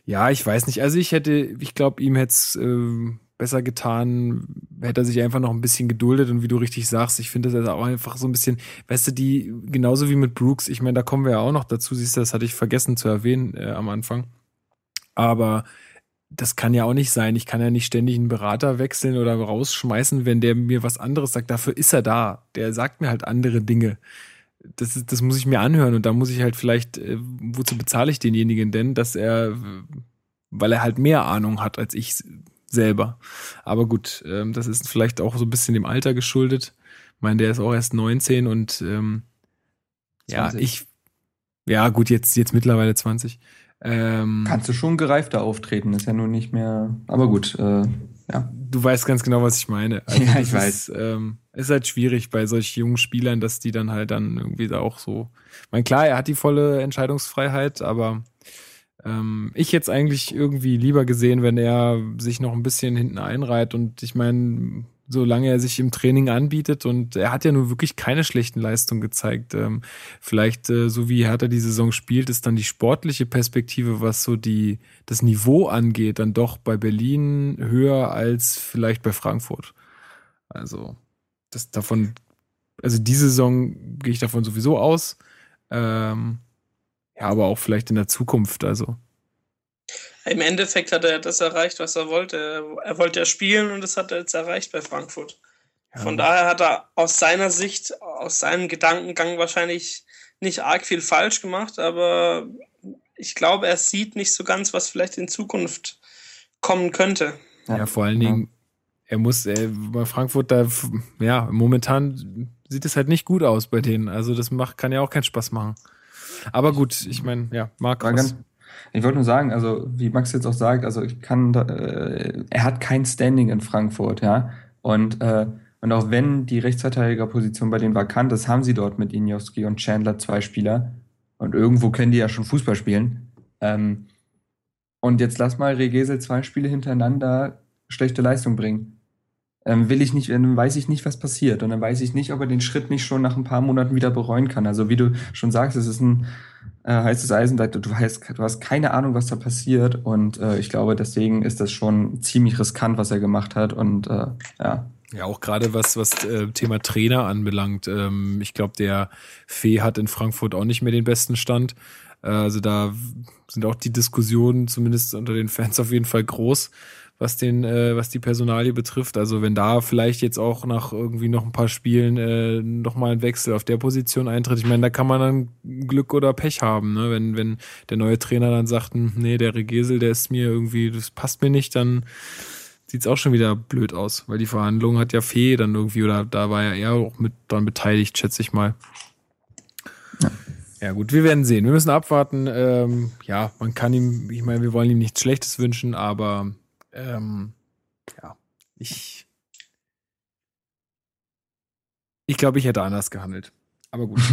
ja, ich weiß nicht. Also ich hätte, ich glaube, ihm hätte es ähm, besser getan, hätte er sich einfach noch ein bisschen geduldet und wie du richtig sagst, ich finde das auch einfach so ein bisschen, weißt du, die, genauso wie mit Brooks, ich meine, da kommen wir ja auch noch dazu, siehst du, das hatte ich vergessen zu erwähnen äh, am Anfang. Aber das kann ja auch nicht sein. Ich kann ja nicht ständig einen Berater wechseln oder rausschmeißen, wenn der mir was anderes sagt. Dafür ist er da. Der sagt mir halt andere Dinge. Das, ist, das muss ich mir anhören und da muss ich halt vielleicht, äh, wozu bezahle ich denjenigen denn, dass er, weil er halt mehr Ahnung hat als ich selber. Aber gut, ähm, das ist vielleicht auch so ein bisschen dem Alter geschuldet. Ich meine, der ist auch erst 19 und ähm, ja, 20. ich, ja gut, jetzt, jetzt mittlerweile 20. Ähm, Kannst du schon gereifter auftreten, ist ja nun nicht mehr. Aber gut, äh, ja. Du weißt ganz genau, was ich meine. Also Ja, ich weiß. Ist, ähm, ist halt schwierig bei solch jungen Spielern, dass die dann halt dann irgendwie da auch so. Ich meine, klar, er hat die volle Entscheidungsfreiheit, aber ähm, ich hätte es eigentlich irgendwie lieber gesehen, wenn er sich noch ein bisschen hinten einreiht. Und ich meine, solange er sich im Training anbietet und er hat ja nur wirklich keine schlechten Leistungen gezeigt. Ähm, vielleicht, äh, so wie Hertha die Saison spielt, ist dann die sportliche Perspektive, was so die, das Niveau angeht, dann doch bei Berlin höher als vielleicht bei Frankfurt. Also, das davon, also diese Saison gehe ich davon sowieso aus. Ähm, ja, aber auch vielleicht in der Zukunft, also. Im Endeffekt hat er das erreicht, was er wollte. Er wollte ja spielen und das hat er jetzt erreicht bei Frankfurt. Ja. Von daher hat er aus seiner Sicht, aus seinem Gedankengang wahrscheinlich nicht arg viel falsch gemacht, aber ich glaube, er sieht nicht so ganz, was vielleicht in Zukunft kommen könnte. Ja, vor allen Dingen, er muss, er, bei Frankfurt, da, ja, momentan sieht es halt nicht gut aus bei denen. Also das macht, kann ja auch keinen Spaß machen. Aber gut, ich meine, ja, Marc. Ich wollte nur sagen, also wie Max jetzt auch sagt, also ich kann, äh, er hat kein Standing in Frankfurt, ja. Und, äh, und auch wenn die Rechtsverteidigerposition bei denen vakant ist, haben sie dort mit Injowski und Chandler zwei Spieler. Und irgendwo können die ja schon Fußball spielen. Ähm, und jetzt lass mal Regesel zwei Spiele hintereinander schlechte Leistung bringen. Ähm, will ich nicht, dann weiß ich nicht, was passiert. Und dann weiß ich nicht, ob er den Schritt nicht schon nach ein paar Monaten wieder bereuen kann. Also wie du schon sagst, es ist ein äh, heißes Eisen, du, weißt, du hast keine Ahnung, was da passiert. Und äh, ich glaube, deswegen ist das schon ziemlich riskant, was er gemacht hat. Und äh, ja. Ja, auch gerade was, was äh, Thema Trainer anbelangt. Ähm, ich glaube, der Fee hat in Frankfurt auch nicht mehr den besten Stand. Äh, also da sind auch die Diskussionen, zumindest unter den Fans, auf jeden Fall groß was den, äh, was die Personalie betrifft. Also wenn da vielleicht jetzt auch nach irgendwie noch ein paar Spielen äh, nochmal ein Wechsel auf der Position eintritt, ich meine, da kann man dann Glück oder Pech haben, ne? Wenn, wenn der neue Trainer dann sagt, hm, nee, der Regesel, der ist mir irgendwie, das passt mir nicht, dann sieht's auch schon wieder blöd aus, weil die Verhandlung hat ja Fee dann irgendwie, oder da war ja er auch mit dran beteiligt, schätze ich mal. Ja. Ja gut, wir werden sehen. Wir müssen abwarten. Ähm, ja, man kann ihm, ich meine, wir wollen ihm nichts Schlechtes wünschen, aber ähm, ja, ich. Ich glaube, ich hätte anders gehandelt. Aber gut.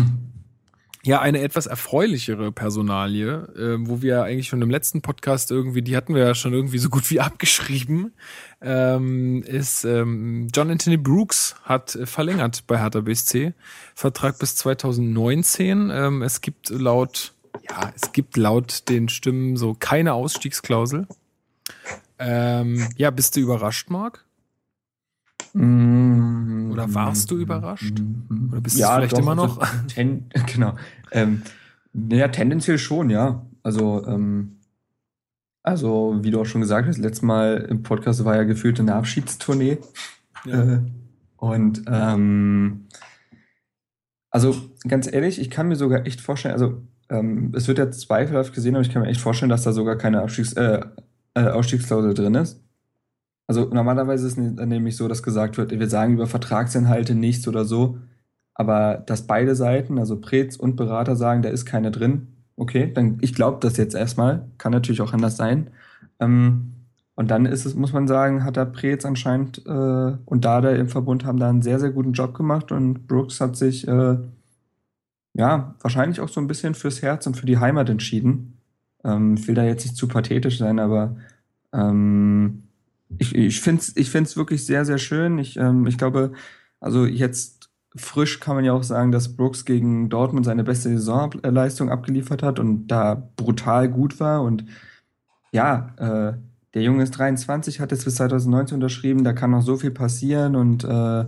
Ja, eine etwas erfreulichere Personalie, äh, wo wir eigentlich schon im letzten Podcast irgendwie, die hatten wir ja schon irgendwie so gut wie abgeschrieben, ähm, ist ähm, John Anthony Brooks hat äh, verlängert bei Hertha BSC, Vertrag bis 2019. Ähm, es gibt laut, ja, es gibt laut den Stimmen so keine Ausstiegsklausel. Ähm, ja, bist du überrascht, Marc? Mm, Oder warst du überrascht? Oder bist ja, du vielleicht doch, immer noch? Also, ten, genau. Ähm, naja, tendenziell schon, ja. Also, ähm, also, wie du auch schon gesagt hast, letztes Mal im Podcast war ja gefühlt eine Abschiedstournee. Ja. Äh, und ähm, also ganz ehrlich, ich kann mir sogar echt vorstellen, also ähm, es wird ja zweifelhaft gesehen, aber ich kann mir echt vorstellen, dass da sogar keine Abstiegs äh, äh, Ausstiegsklausel drin ist. Also normalerweise ist es nämlich so, dass gesagt wird, wir sagen über Vertragsinhalte nichts oder so, aber dass beide Seiten, also Prez und Berater sagen, da ist keine drin, okay, dann ich glaube das jetzt erstmal, kann natürlich auch anders sein. Ähm, und dann ist es, muss man sagen, hat der Prez anscheinend äh, und Dada im Verbund haben da einen sehr, sehr guten Job gemacht und Brooks hat sich äh, ja wahrscheinlich auch so ein bisschen fürs Herz und für die Heimat entschieden. Ähm, ich will da jetzt nicht zu pathetisch sein, aber ähm, ich, ich finde es ich find's wirklich sehr, sehr schön. Ich, ähm, ich glaube, also jetzt frisch kann man ja auch sagen, dass Brooks gegen Dortmund seine beste Saisonleistung abgeliefert hat und da brutal gut war. Und ja, äh, der Junge ist 23, hat jetzt bis 2019 unterschrieben, da kann noch so viel passieren und äh,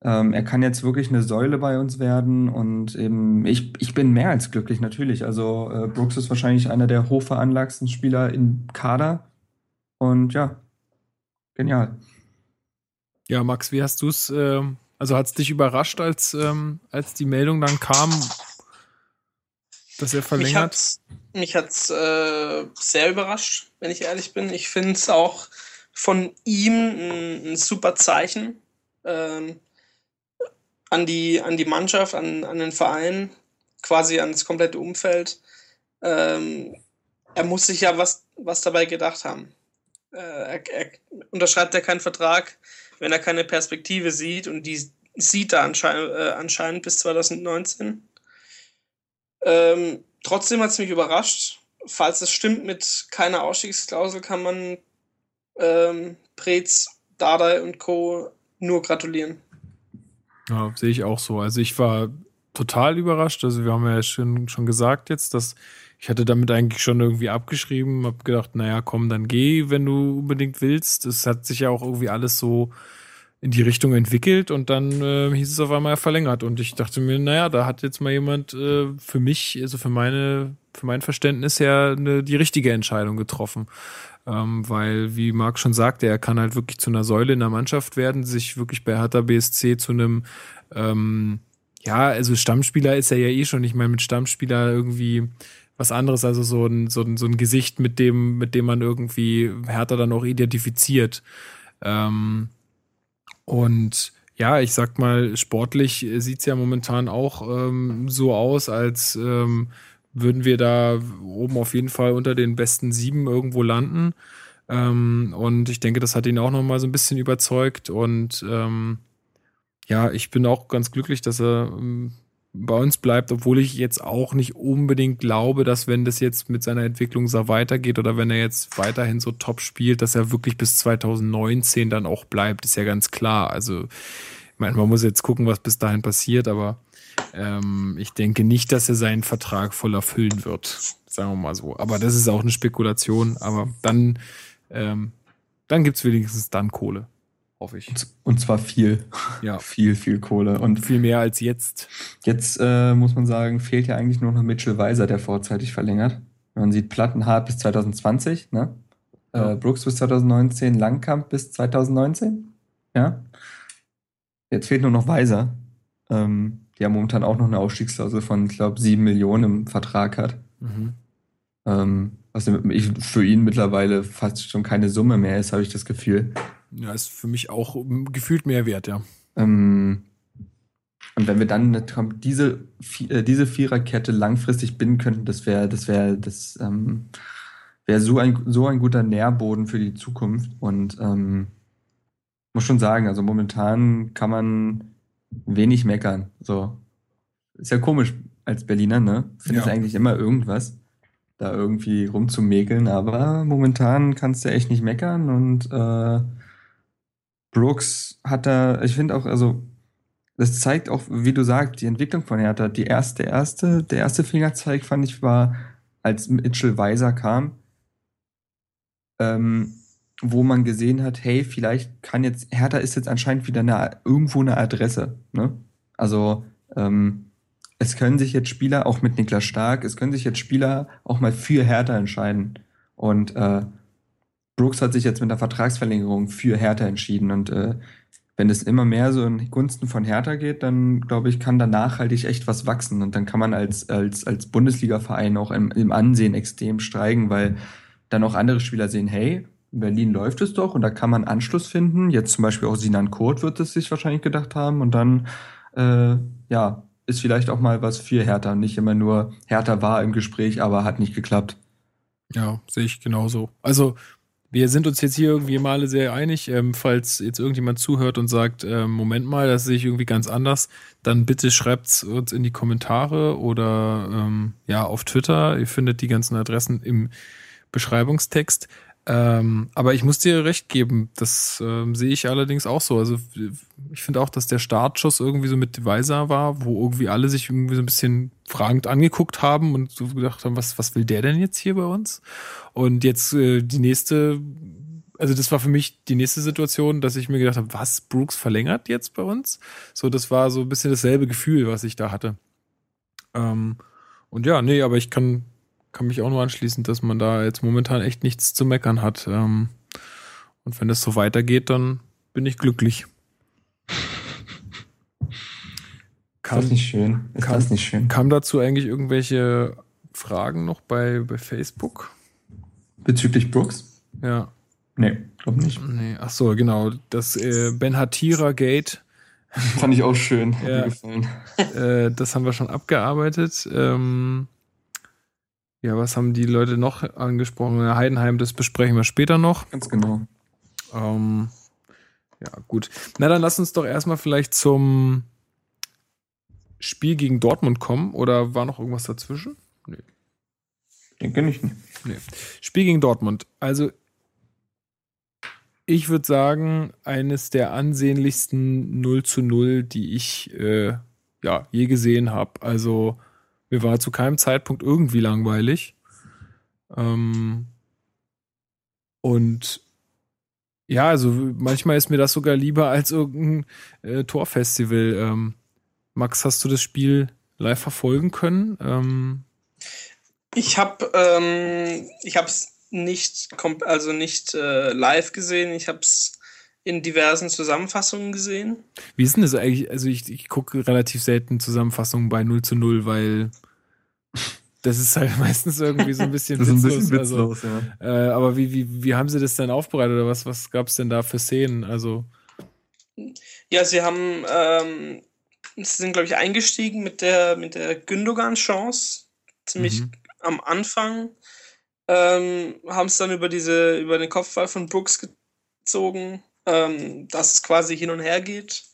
ähm, er kann jetzt wirklich eine Säule bei uns werden und eben, ich, ich bin mehr als glücklich, natürlich. Also äh, Brooks ist wahrscheinlich einer der hochveranlagsten Spieler im Kader. Und ja, genial. Ja, Max, wie hast du es, äh, also hat es dich überrascht, als, ähm, als die Meldung dann kam, dass er verlängert? Mich hat es äh, sehr überrascht, wenn ich ehrlich bin. Ich finde es auch von ihm ein, ein super Zeichen. Ähm, an die, an die Mannschaft, an, an den Verein, quasi ans komplette Umfeld. Ähm, er muss sich ja was, was dabei gedacht haben. Äh, er, er unterschreibt ja keinen Vertrag, wenn er keine Perspektive sieht und die sieht er anscheinend, äh, anscheinend bis 2019. Ähm, trotzdem hat es mich überrascht. Falls es stimmt mit keiner Ausstiegsklausel, kann man ähm, Preetz, Dardai und Co nur gratulieren. Ja, sehe ich auch so. Also ich war total überrascht. Also wir haben ja schon, schon gesagt jetzt, dass ich hatte damit eigentlich schon irgendwie abgeschrieben, habe gedacht, naja, komm, dann geh, wenn du unbedingt willst. Es hat sich ja auch irgendwie alles so in die Richtung entwickelt und dann äh, hieß es auf einmal verlängert und ich dachte mir, naja, da hat jetzt mal jemand äh, für mich, also für meine, für mein Verständnis her eine, die richtige Entscheidung getroffen. Ähm, weil, wie Marc schon sagte, er kann halt wirklich zu einer Säule in der Mannschaft werden, sich wirklich bei Hertha BSC zu einem ähm, ja, also Stammspieler ist er ja eh schon. Ich meine, mit Stammspieler irgendwie was anderes, also so ein, so ein, so ein Gesicht, mit dem, mit dem man irgendwie Hertha dann auch identifiziert. Ähm, und ja, ich sag mal, sportlich sieht's ja momentan auch ähm, so aus, als ähm, würden wir da oben auf jeden Fall unter den besten sieben irgendwo landen. Ähm, und ich denke, das hat ihn auch nochmal so ein bisschen überzeugt. Und ähm, ja, ich bin auch ganz glücklich, dass er ähm, bei uns bleibt, obwohl ich jetzt auch nicht unbedingt glaube, dass wenn das jetzt mit seiner Entwicklung so weitergeht oder wenn er jetzt weiterhin so top spielt, dass er wirklich bis 2019 dann auch bleibt, ist ja ganz klar. Also, ich meine, man muss jetzt gucken, was bis dahin passiert, aber ähm, ich denke nicht, dass er seinen Vertrag voll erfüllen wird, sagen wir mal so. Aber das ist auch eine Spekulation, aber dann, ähm, dann gibt's wenigstens dann Kohle hoffe ich. Und zwar viel. Ja. viel, viel Kohle. Und viel mehr als jetzt. Jetzt äh, muss man sagen, fehlt ja eigentlich nur noch Mitchell Weiser, der vorzeitig verlängert. Man sieht Plattenhardt bis 2020, ne? Ja. Äh, Brooks bis 2019, Langkamp bis 2019. Ja. Jetzt fehlt nur noch Weiser. Ähm, der momentan auch noch eine Ausstiegsklausel von, ich glaube, 7 Millionen im Vertrag hat. Mhm. Ähm, was für ihn mittlerweile fast schon keine Summe mehr ist, habe ich das Gefühl. Ja, ist für mich auch gefühlt mehr wert, ja. Ähm, und wenn wir dann diese, äh, diese Viererkette langfristig binden könnten, das wäre, das wäre, das ähm, wäre so ein, so ein guter Nährboden für die Zukunft. Und ähm, muss schon sagen, also momentan kann man wenig meckern. So. Ist ja komisch als Berliner, ne? Findest ja. eigentlich immer irgendwas, da irgendwie rumzumäkeln, aber momentan kannst du echt nicht meckern und äh, Brooks hat da, ich finde auch, also das zeigt auch, wie du sagst, die Entwicklung von Hertha. Die erste, der erste, der erste Fingerzeig fand ich war, als Mitchell Weiser kam, ähm, wo man gesehen hat, hey, vielleicht kann jetzt, Hertha ist jetzt anscheinend wieder eine, irgendwo eine Adresse. Ne? Also ähm, es können sich jetzt Spieler, auch mit Niklas Stark, es können sich jetzt Spieler auch mal für Hertha entscheiden. Und äh, Brooks hat sich jetzt mit der Vertragsverlängerung für Hertha entschieden und äh, wenn es immer mehr so in Gunsten von Hertha geht, dann glaube ich, kann da nachhaltig echt was wachsen und dann kann man als, als, als Bundesliga-Verein auch im, im Ansehen extrem steigen, weil dann auch andere Spieler sehen, hey, in Berlin läuft es doch und da kann man Anschluss finden. Jetzt zum Beispiel auch Sinan Kurt wird es sich wahrscheinlich gedacht haben und dann, äh, ja, ist vielleicht auch mal was für Hertha. Nicht immer nur Hertha war im Gespräch, aber hat nicht geklappt. Ja, sehe ich genauso. Also wir sind uns jetzt hier irgendwie mal alle sehr einig. Ähm, falls jetzt irgendjemand zuhört und sagt, äh, Moment mal, das sehe ich irgendwie ganz anders, dann bitte schreibt's uns in die Kommentare oder ähm, ja auf Twitter. Ihr findet die ganzen Adressen im Beschreibungstext. Ähm, aber ich muss dir recht geben, das ähm, sehe ich allerdings auch so. Also ich finde auch, dass der Startschuss irgendwie so mit Weiser war, wo irgendwie alle sich irgendwie so ein bisschen fragend angeguckt haben und so gedacht haben, was, was will der denn jetzt hier bei uns? Und jetzt äh, die nächste, also das war für mich die nächste Situation, dass ich mir gedacht habe, was, Brooks verlängert jetzt bei uns? So, das war so ein bisschen dasselbe Gefühl, was ich da hatte. Ähm, und ja, nee, aber ich kann kann mich auch nur anschließen, dass man da jetzt momentan echt nichts zu meckern hat. Ähm, und wenn es so weitergeht, dann bin ich glücklich. Kam, ist das nicht schön? Ist kam, das nicht schön? Kam dazu eigentlich irgendwelche Fragen noch bei, bei Facebook? Bezüglich Brooks? Ja. Nee, glaube nicht. Nee, ach so, genau. Das äh, Ben Hatira Gate. Fand ich auch schön. Hat ja. mir gefallen. Äh, das haben wir schon abgearbeitet. Ähm, ja, was haben die Leute noch angesprochen? Heidenheim, das besprechen wir später noch. Ganz genau. Ähm, ja, gut. Na, dann lass uns doch erstmal vielleicht zum Spiel gegen Dortmund kommen. Oder war noch irgendwas dazwischen? Nee. Denke nicht. Nee. Spiel gegen Dortmund. Also, Ich würde sagen, eines der ansehnlichsten 0 zu 0, die ich äh, ja, je gesehen habe. Also mir war zu keinem Zeitpunkt irgendwie langweilig. Ähm, und ja, also manchmal ist mir das sogar lieber als irgendein äh, Torfestival. Ähm, Max, hast du das Spiel live verfolgen können? Ähm, ich habe ähm, ich habe es nicht also nicht äh, live gesehen. Ich habe es in diversen Zusammenfassungen gesehen. Wie ist denn das eigentlich? Also ich, ich gucke relativ selten Zusammenfassungen bei 0 zu 0, weil das ist halt meistens irgendwie so ein bisschen das ist witzlos. ein bisschen witzlos, also, ja. äh, aber wie, wie, wie haben sie das denn aufbereitet oder was, was gab es denn da für Szenen? Also ja, sie haben ähm, sie sind, glaube ich, eingestiegen mit der, mit der Gündogan-Chance. Ziemlich mhm. am Anfang. Ähm, haben es dann über diese, über den Kopfball von Brooks gezogen, ähm, dass es quasi hin und her geht.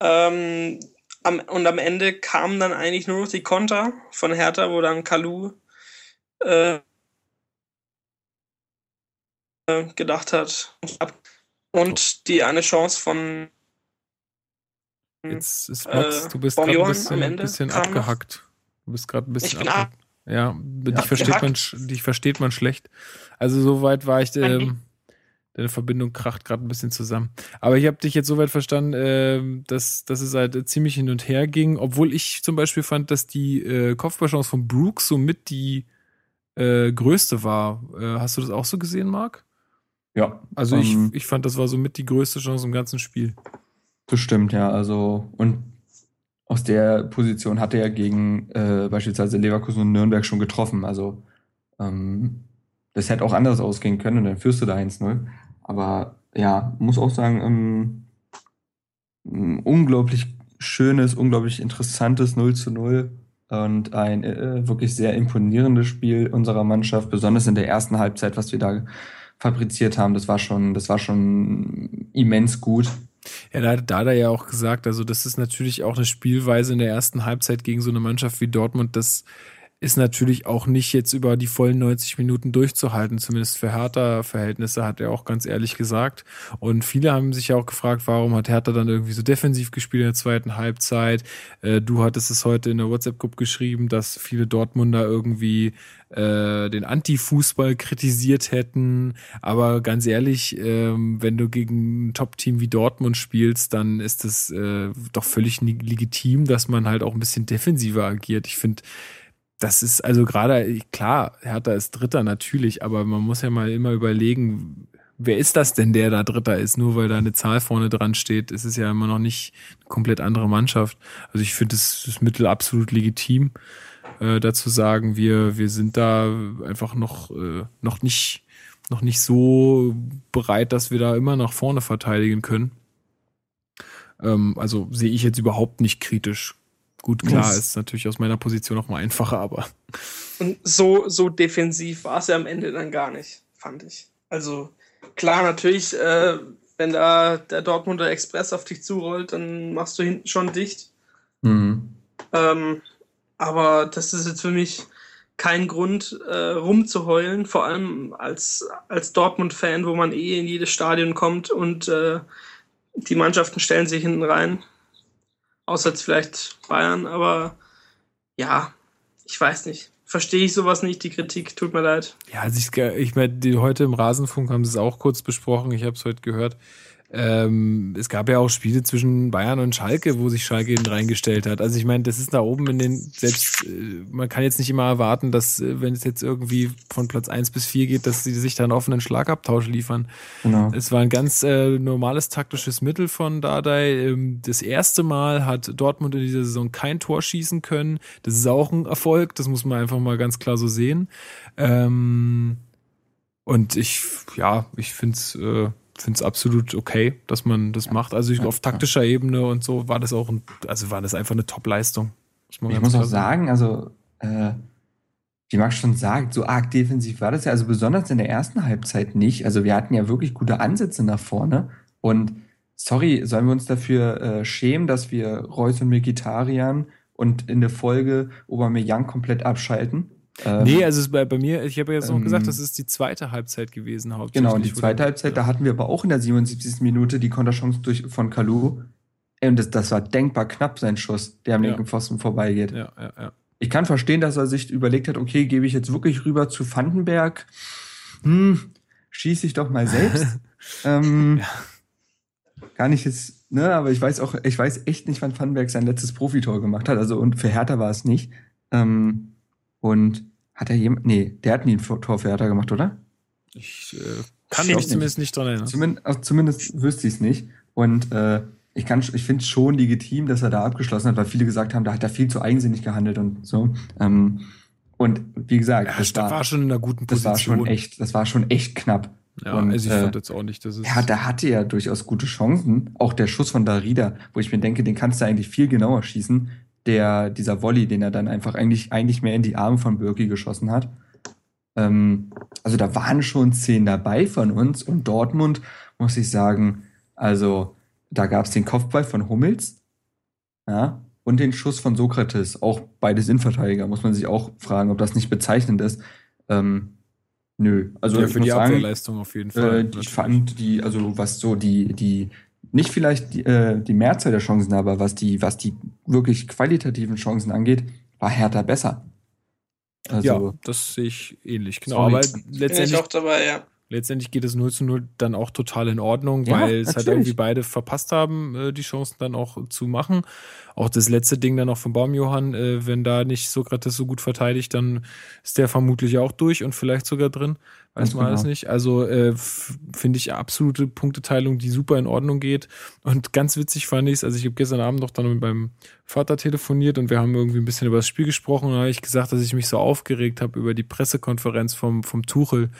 Ähm, am, und am Ende kamen dann eigentlich nur noch die Konter von Hertha, wo dann Kalu äh, gedacht hat. Und die eine Chance von Jetzt ist Max, äh, du bist gerade ein bisschen, ein bisschen abgehackt. Du bist gerade ein bisschen abgehackt. Ja, dich versteht, man, dich versteht man schlecht. Also soweit war ich, ähm, deine Verbindung kracht gerade ein bisschen zusammen. Aber ich habe dich jetzt soweit verstanden, äh, dass, dass es halt ziemlich hin und her ging, obwohl ich zum Beispiel fand, dass die äh, Kopfballchance von Brooks somit die äh, größte war. Äh, hast du das auch so gesehen, Marc? Ja. Also ich, ähm, ich fand, das war somit die größte Chance im ganzen Spiel. Das stimmt, ja. Also, und aus der Position hat er gegen äh, beispielsweise Leverkusen und Nürnberg schon getroffen. Also, ähm, das hätte auch anders ausgehen können und dann führst du da 1-0. Aber ja, muss auch sagen, ähm, ein unglaublich schönes, unglaublich interessantes 0 zu 0 und ein äh, wirklich sehr imponierendes Spiel unserer Mannschaft, besonders in der ersten Halbzeit, was wir da fabriziert haben. Das war schon, das war schon immens gut. Ja, da, hat er ja auch gesagt, also das ist natürlich auch eine Spielweise in der ersten Halbzeit gegen so eine Mannschaft wie Dortmund, das ist natürlich auch nicht jetzt über die vollen 90 Minuten durchzuhalten, zumindest für Hertha-Verhältnisse, hat er auch ganz ehrlich gesagt. Und viele haben sich ja auch gefragt, warum hat Hertha dann irgendwie so defensiv gespielt in der zweiten Halbzeit. Äh, du hattest es heute in der WhatsApp-Gruppe geschrieben, dass viele Dortmunder irgendwie äh, den Anti-Fußball kritisiert hätten. Aber ganz ehrlich, ähm, wenn du gegen ein Top-Team wie Dortmund spielst, dann ist es äh, doch völlig legitim, dass man halt auch ein bisschen defensiver agiert. Ich finde, das ist also gerade, klar, Hertha ist Dritter natürlich, aber man muss ja mal immer überlegen, wer ist das denn, der da Dritter ist? Nur weil da eine Zahl vorne dran steht, ist es ja immer noch nicht eine komplett andere Mannschaft. Also ich finde das, das Mittel absolut legitim, äh, dazu sagen, wir, wir sind da einfach noch, äh, noch nicht, noch nicht so bereit, dass wir da immer nach vorne verteidigen können. Ähm, also sehe ich jetzt überhaupt nicht kritisch. Gut, klar, das ist natürlich aus meiner Position noch mal einfacher, aber. Und so, so defensiv war es ja am Ende dann gar nicht, fand ich. Also, klar, natürlich, äh, wenn da der Dortmunder Express auf dich zurollt, dann machst du hinten schon dicht. Mhm. Ähm, aber das ist jetzt für mich kein Grund, äh, rumzuheulen, vor allem als, als Dortmund-Fan, wo man eh in jedes Stadion kommt und äh, die Mannschaften stellen sich hinten rein. Außer jetzt vielleicht Bayern, aber ja, ich weiß nicht. Verstehe ich sowas nicht, die Kritik, tut mir leid. Ja, also ich, ich meine, heute im Rasenfunk haben sie es auch kurz besprochen, ich habe es heute gehört. Ähm, es gab ja auch Spiele zwischen Bayern und Schalke, wo sich Schalke hinten reingestellt hat. Also ich meine, das ist da oben in den, selbst, äh, man kann jetzt nicht immer erwarten, dass, äh, wenn es jetzt irgendwie von Platz 1 bis 4 geht, dass sie sich dann offenen Schlagabtausch liefern. Genau. Es war ein ganz äh, normales taktisches Mittel von Dardai. Ähm, das erste Mal hat Dortmund in dieser Saison kein Tor schießen können. Das ist auch ein Erfolg, das muss man einfach mal ganz klar so sehen. Ähm, und ich, ja, ich finde es äh, finde es absolut okay, dass man das macht. Also ich, auf taktischer Ebene und so war das auch, ein, also war das einfach eine Top-Leistung. Ich muss auch sagen, also äh, wie Max schon sagt, so arg defensiv war das ja, also besonders in der ersten Halbzeit nicht. Also wir hatten ja wirklich gute Ansätze nach vorne und sorry, sollen wir uns dafür äh, schämen, dass wir Reus und Mikitarian und in der Folge Aubameyang komplett abschalten? Ähm, nee, also es bei, bei mir, ich habe ja jetzt noch ähm, gesagt, das ist die zweite Halbzeit gewesen, hauptsächlich. Genau, und die zweite Halbzeit, da hatten wir aber auch in der 77. Minute die Konterchance durch, von Kalu. Und das, das war denkbar knapp, sein Schuss, der am Ja. linken Pfosten vorbeigeht. Ja, ja, ja. Ich kann verstehen, dass er sich überlegt hat, okay, gebe ich jetzt wirklich rüber zu Vandenberg? Hm, schieße ich doch mal selbst. ähm, Gar nicht jetzt, ne, aber ich weiß auch, ich weiß echt nicht, wann Vandenberg sein letztes Profitor gemacht hat. Also, und für Hertha war es nicht. Ähm, und hat er jemand, nee, der hat nie ein Tor für Hertha gemacht, oder? Ich äh, kann Ich mich zumindest nicht dran erinnern. Zumindest, also zumindest wüsste ich es nicht. Und äh, ich kann, ich finde es schon legitim, dass er da abgeschlossen hat, weil viele gesagt haben, da hat er viel zu eigensinnig gehandelt und so. Ähm, und wie gesagt, Ja, das, das war, war schon in einer guten das Position. war schon echt, das war schon echt knapp. Ja, und, also ich äh, fand jetzt auch nicht, dass es. Ja, da hatte er durchaus gute Chancen. Auch der Schuss von Darida, wo ich mir denke, den kannst du eigentlich viel genauer schießen. Der, dieser Volley, den er dann einfach eigentlich, eigentlich mehr in die Arme von Birki geschossen hat. Ähm, also da waren schon Szenen dabei von uns und Dortmund, muss ich sagen, also da gab es den Kopfball von Hummels, ja, und den Schuss von Sokrates, auch beides Innenverteidiger, muss man sich auch fragen, ob das nicht bezeichnend ist. Ähm, nö, also ja, ich für die sagen, Abwehrleistung auf jeden Fall. äh, natürlich. fand die, also was so die, die, nicht vielleicht die, äh, die Mehrzahl der Chancen, aber was die, was die wirklich qualitativen Chancen angeht, war Hertha besser. Also, ja, das sehe ich ähnlich, genau. Aber Bin Bin ich letztendlich, auch dabei, ja. Letztendlich geht es 0 zu 0 dann auch total in Ordnung, Ja, weil es halt irgendwie beide verpasst haben, äh, die Chancen dann auch zu machen. Auch das letzte Ding dann noch von Baumjohann, äh, wenn da nicht Sokrates so gut verteidigt, dann ist der vermutlich auch durch und vielleicht sogar drin. Weiß Ganz man alles genau. nicht. Also äh, finde ich absolute Punkteteilung, die super in Ordnung geht. Und ganz witzig fand ich es, also ich habe gestern Abend noch dann mit meinem Vater telefoniert und wir haben irgendwie ein bisschen über das Spiel gesprochen und da habe ich gesagt, dass ich mich so aufgeregt habe über die Pressekonferenz vom, vom Tuchel,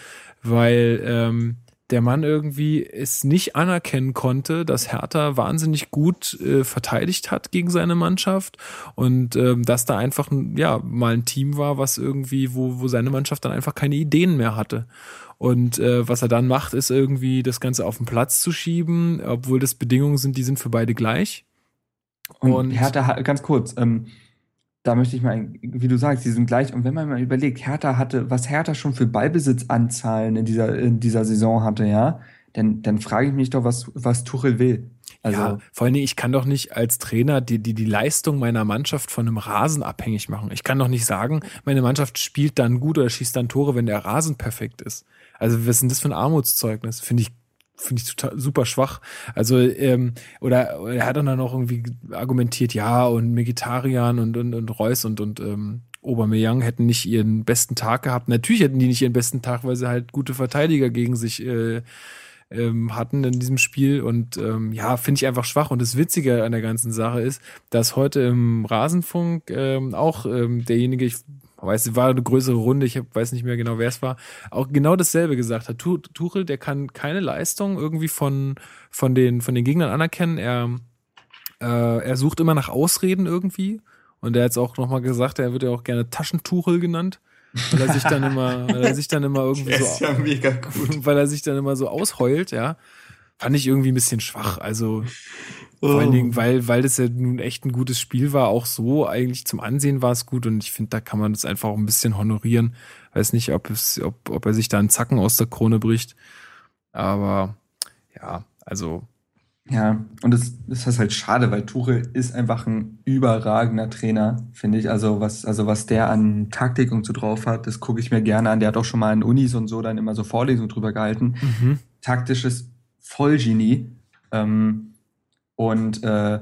weil ähm, der Mann irgendwie es nicht anerkennen konnte, dass Hertha wahnsinnig gut äh, verteidigt hat gegen seine Mannschaft und ähm, dass da einfach ein, ja mal ein Team war, was irgendwie, wo, wo seine Mannschaft dann einfach keine Ideen mehr hatte. Und äh, was er dann macht, ist irgendwie das Ganze auf den Platz zu schieben, obwohl das Bedingungen sind, die sind für beide gleich. und, und- Hertha, ganz kurz, ähm, da möchte ich mal, wie du sagst, die sind gleich. Und wenn man mal überlegt, Hertha hatte, was Hertha schon für Ballbesitzanzahlen in dieser, in dieser Saison hatte, ja, dann, dann frage ich mich doch, was, was Tuchel will. Also, ja, vor allen Dingen, ich kann doch nicht als Trainer die, die, die Leistung meiner Mannschaft von einem Rasen abhängig machen. Ich kann doch nicht sagen, meine Mannschaft spielt dann gut oder schießt dann Tore, wenn der Rasen perfekt ist. Also, was ist denn das für ein Armutszeugnis? Finde ich, finde ich total super schwach. Also, ähm, oder, oder er hat dann auch irgendwie argumentiert, ja, und Vegetarian und, und, und Reus und, und ähm, Aubameyang hätten nicht ihren besten Tag gehabt. Natürlich hätten die nicht ihren besten Tag, weil sie halt gute Verteidiger gegen sich äh, ähm, hatten in diesem Spiel. Und ähm, ja, finde ich einfach schwach. Und das Witzige an der ganzen Sache ist, dass heute im Rasenfunk ähm, auch ähm, derjenige, ich weiß, es war eine größere Runde, ich weiß nicht mehr genau, wer es war, auch genau dasselbe gesagt hat. Tu- Tuchel, der kann keine Leistung irgendwie von, von, den, von den Gegnern anerkennen. Er, äh, er sucht immer nach Ausreden irgendwie. Und er hat es auch nochmal gesagt, er wird ja auch gerne Taschentuchel genannt, weil er sich dann immer, weil er sich dann immer irgendwie so gut. weil er sich dann immer so ausheult, ja. Fand ich irgendwie ein bisschen schwach. Also vor Oh. allen Dingen, weil, weil das ja nun echt ein gutes Spiel war, auch so eigentlich zum Ansehen war es gut und ich finde, da kann man das einfach auch ein bisschen honorieren. Weiß nicht, ob es, ob, ob er sich da einen Zacken aus der Krone bricht. Aber ja, also Ja, und das, das ist halt schade, weil Tuchel ist einfach ein überragender Trainer, finde ich. Also was, also was der an Taktik und so drauf hat, das gucke ich mir gerne an. Der hat auch schon mal in Unis und so dann immer so Vorlesungen drüber gehalten. mhm. Taktisches Vollgenie. Ähm, und äh,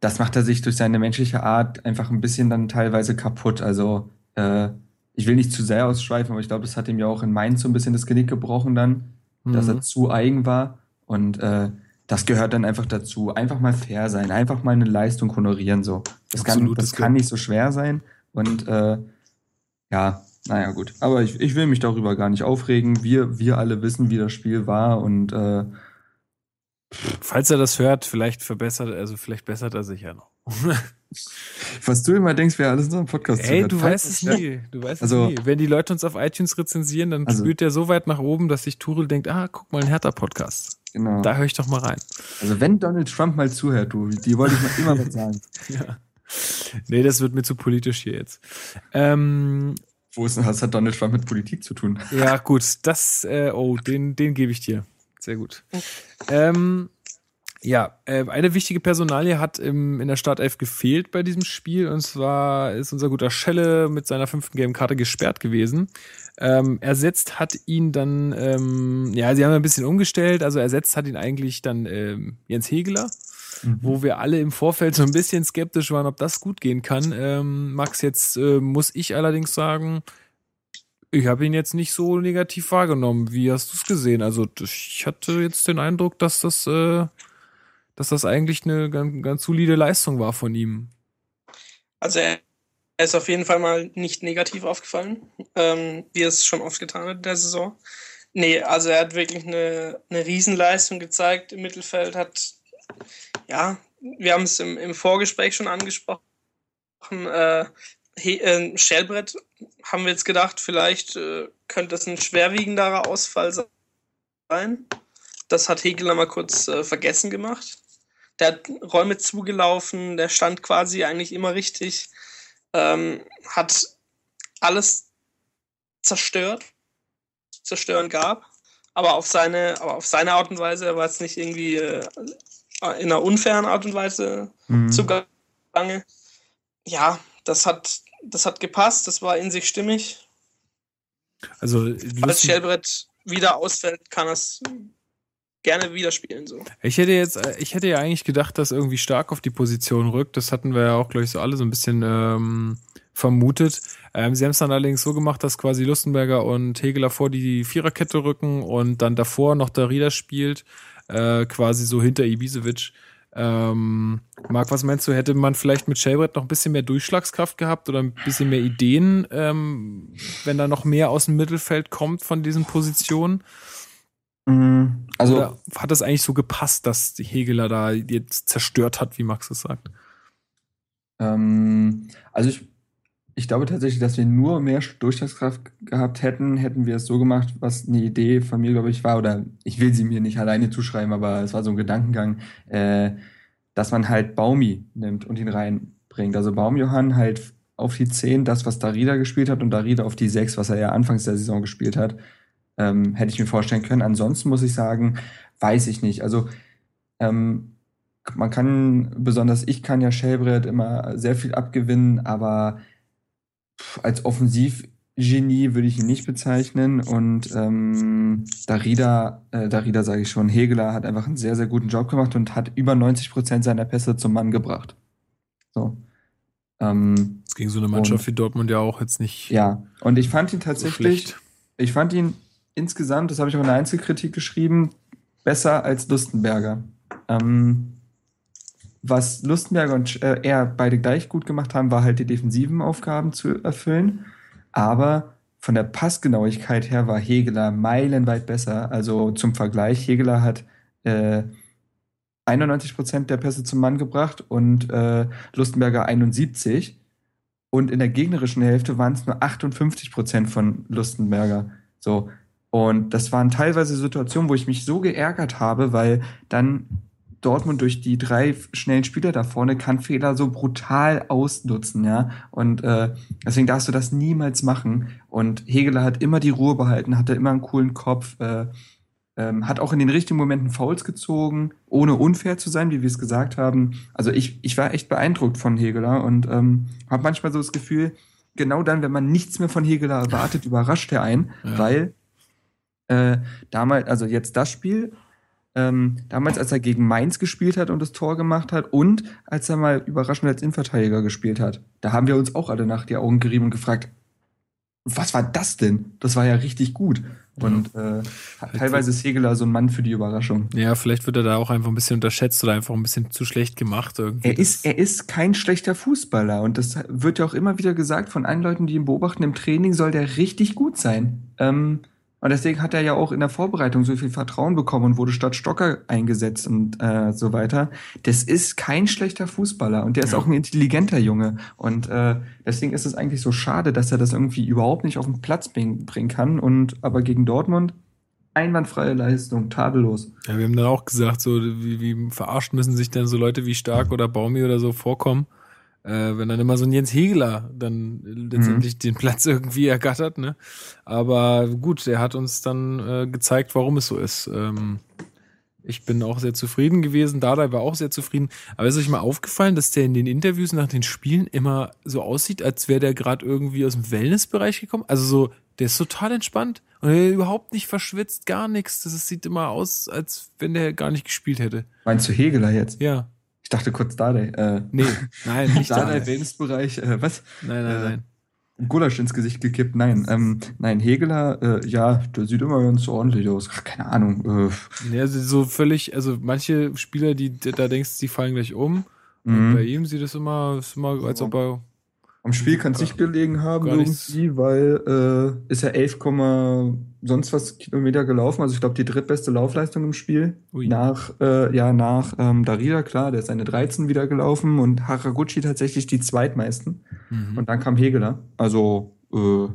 das macht er sich durch seine menschliche Art einfach ein bisschen dann teilweise kaputt. Also äh, ich will nicht zu sehr ausschweifen, aber ich glaube, das hat ihm ja auch in Mainz so ein bisschen das Genick gebrochen dann dass er Mhm. zu eigen war. Und äh, das gehört dann einfach dazu. Einfach mal fair sein, einfach mal eine Leistung honorieren. So. Das kann, Absolut, das das kann nicht so schwer sein. Und äh, ja, naja, gut. Aber ich, ich will mich darüber gar nicht aufregen. Wir, wir alle wissen, wie das Spiel war. Und äh, falls er das hört, vielleicht verbessert, also vielleicht bessert er sich ja noch. was du immer denkst, wer alles in unserem Podcast Ey, du weißt es nie. Du weißt Also- es nie. Wenn die Leute uns auf iTunes rezensieren, dann Also- spült der so weit nach oben, dass sich Turel denkt, ah, guck mal, ein härter Podcast. Genau. Da höre ich doch mal rein. Also wenn Donald Trump mal zuhört, du, die wollte ich mal immer was sagen. Ja. Nee, das wird mir zu politisch hier jetzt. Ähm, Wo ist, was hat Donald Trump mit Politik zu tun? Ja, gut, das, äh, oh, den, den gebe ich dir. Sehr gut. Ähm, ja, äh, eine wichtige Personalie hat im, in der Startelf gefehlt bei diesem Spiel und zwar ist unser guter Schelle mit seiner fünften gelben Karte gesperrt gewesen. Ähm, ersetzt hat ihn dann, ähm, ja, sie haben ein bisschen umgestellt, also ersetzt hat ihn eigentlich dann ähm, Jens Hegeler, mhm. wo wir alle im Vorfeld so ein bisschen skeptisch waren, ob das gut gehen kann. Ähm, Max, jetzt äh, muss ich allerdings sagen, ich habe ihn jetzt nicht so negativ wahrgenommen. Wie hast du es gesehen? Also ich hatte jetzt den Eindruck, dass das, äh, dass das eigentlich eine ganz, ganz solide Leistung war von ihm. Also er ist auf jeden Fall mal nicht negativ aufgefallen, ähm, wie er es schon oft getan hat in der Saison. Nee, also er hat wirklich eine, eine Riesenleistung gezeigt im Mittelfeld, hat, ja, wir haben es im, im Vorgespräch schon angesprochen, äh, äh, Schellbrett haben wir jetzt gedacht, vielleicht äh, könnte es ein schwerwiegenderer Ausfall sein. Das hat Hegel mal kurz äh, vergessen gemacht. Der hat Räume zugelaufen, der stand quasi eigentlich immer richtig, ähm, hat alles zerstört, zerstören gab, aber auf seine, aber auf seine Art und Weise, er war jetzt nicht irgendwie äh, in einer unfairen Art und Weise mhm. zugange. Ja, das hat das hat gepasst, das war in sich stimmig. Also, Falls Shellbrett wieder ausfällt, kann es gerne wieder spielen. So. Ich hätte jetzt, ich hätte ja eigentlich gedacht, dass irgendwie stark auf die Position rückt. Das hatten wir ja auch, glaube ich, so alle so ein bisschen ähm, vermutet. Ähm, sie haben es dann allerdings so gemacht, dass quasi Lustenberger und Hegeler vor die Viererkette rücken und dann davor noch der Rieder spielt, äh, quasi so hinter Ibisevic. Ähm, Marc, was meinst du, hätte man vielleicht mit Shelbrett noch ein bisschen mehr Durchschlagskraft gehabt oder ein bisschen mehr Ideen, ähm, wenn da noch mehr aus dem Mittelfeld kommt von diesen Positionen? Mhm. Also oder hat das eigentlich so gepasst, dass die Hegeler da jetzt zerstört hat, wie Max es sagt? Ähm, also ich ich glaube tatsächlich, dass wir nur mehr Durchschlagskraft gehabt hätten, hätten wir es so gemacht, was eine Idee von mir, glaube ich, war, oder ich will sie mir nicht alleine zuschreiben, aber es war so ein Gedankengang, äh, dass man halt Baumi nimmt und ihn reinbringt. Also Baumjohann halt auf die 10, das, was Darida gespielt hat, und Darida auf die 6, was er ja anfangs der Saison gespielt hat, ähm, hätte ich mir vorstellen können. Ansonsten muss ich sagen, weiß ich nicht. Also ähm, man kann, besonders ich kann ja Shellbrett immer sehr viel abgewinnen, aber als Offensivgenie würde ich ihn nicht bezeichnen. Und ähm, Darida, äh, Darida sage ich schon, Hegeler hat einfach einen sehr, sehr guten Job gemacht und hat über 90 Prozent seiner Pässe zum Mann gebracht. So. Ähm, das ging so eine Mannschaft und, wie Dortmund ja auch jetzt nicht. Ja, und ich fand ihn tatsächlich, so ich fand ihn insgesamt, das habe ich auch in der Einzelkritik geschrieben, besser als Lustenberger. Ähm, was Lustenberger und äh, er beide gleich gut gemacht haben, war halt die defensiven Aufgaben zu erfüllen. Aber von der Passgenauigkeit her war Hegeler meilenweit besser. Also zum Vergleich, Hegeler hat äh, 91 Prozent der Pässe zum Mann gebracht und äh, Lustenberger 71. Und in der gegnerischen Hälfte waren es nur 58 Prozent von Lustenberger. So. Und das waren teilweise Situationen, wo ich mich so geärgert habe, weil dann Dortmund durch die drei schnellen Spieler da vorne kann Fehler so brutal ausnutzen, ja. Und äh, deswegen darfst du das niemals machen. Und Hegeler hat immer die Ruhe behalten, hatte immer einen coolen Kopf, äh, ähm, hat auch in den richtigen Momenten Fouls gezogen, ohne unfair zu sein, wie wir es gesagt haben. Also ich, ich war echt beeindruckt von Hegeler und ähm, habe manchmal so das Gefühl, genau dann, wenn man nichts mehr von Hegeler erwartet, überrascht er einen, ja. weil äh, damals, also jetzt das Spiel ähm, damals, als er gegen Mainz gespielt hat und das Tor gemacht hat und als er mal überraschend als Innenverteidiger gespielt hat. Da haben wir uns auch alle nach die Augen gerieben und gefragt, was war das denn? Das war ja richtig gut. Und äh, teilweise ist Hegeler so ein Mann für die Überraschung. Ja, vielleicht wird er da auch einfach ein bisschen unterschätzt oder einfach ein bisschen zu schlecht gemacht. Irgendwie. Er ist, er ist kein schlechter Fußballer. Und das wird ja auch immer wieder gesagt von allen Leuten, die ihn beobachten. Im Training soll der richtig gut sein. Ähm, und deswegen hat er ja auch in der Vorbereitung so viel Vertrauen bekommen und wurde statt Stocker eingesetzt und äh, so weiter. Das ist kein schlechter Fußballer und der ist auch ein intelligenter Junge. Und äh, deswegen ist es eigentlich so schade, dass er das irgendwie überhaupt nicht auf den Platz bringen, bringen kann. Und aber gegen Dortmund einwandfreie Leistung, tadellos. Ja, wir haben dann auch gesagt, so wie, wie verarscht müssen sich denn so Leute wie Stark oder Baumi oder so vorkommen. Äh, wenn dann immer so ein Jens Hegler dann letztendlich mhm. den Platz irgendwie ergattert, ne? Aber gut, er hat uns dann äh, gezeigt, warum es so ist. Ähm, ich bin auch sehr zufrieden gewesen. Dada war auch sehr zufrieden. Aber ist euch mal aufgefallen, dass der in den Interviews nach den Spielen immer so aussieht, als wäre der gerade irgendwie aus dem Wellnessbereich gekommen? Also so, der ist total entspannt und er überhaupt nicht verschwitzt, gar nichts. Das sieht immer aus, als wenn der gar nicht gespielt hätte. Meinst du Hegeler jetzt? Ja. Ich dachte kurz Dardai. Äh, nee, nein, nicht Dardai. Wellnessbereich, äh, was? Nein, nein, äh, nein. Gulasch ins Gesicht gekippt. Nein, ähm, nein, Hegeler, äh, ja, der sieht immer ganz ordentlich aus. Ach, keine Ahnung. Äh. Ja, so völlig, also manche Spieler, die da denkst, die fallen gleich um. Mhm. bei ihm sieht es immer, ist immer, als ob er am Spiel kann es nicht gelegen haben irgendwie, weil äh, ist er 11, sonst was Kilometer gelaufen. Also ich glaube die drittbeste Laufleistung im Spiel. Ui. Nach, äh, ja, nach ähm, Darida, klar, der ist seine 13 wieder gelaufen und Haraguchi tatsächlich die zweitmeisten. Mhm. Und dann kam Hegeler. Also, äh,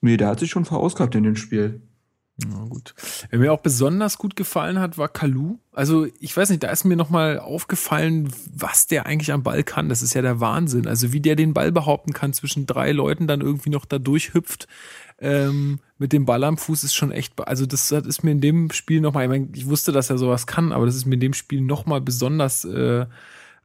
nee, der hat sich schon verausgabt in dem Spiel. Na gut. Wer mir auch besonders gut gefallen hat, war Kalu. Also ich weiß nicht, da ist mir nochmal aufgefallen, was der eigentlich am Ball kann. Das ist ja der Wahnsinn. Also wie der den Ball behaupten kann zwischen drei Leuten, dann irgendwie noch da durchhüpft ähm, mit dem Ball am Fuß ist schon echt. Also das ist mir in dem Spiel nochmal, ich, mein, ich wusste, dass er sowas kann, aber das ist mir in dem Spiel nochmal besonders äh,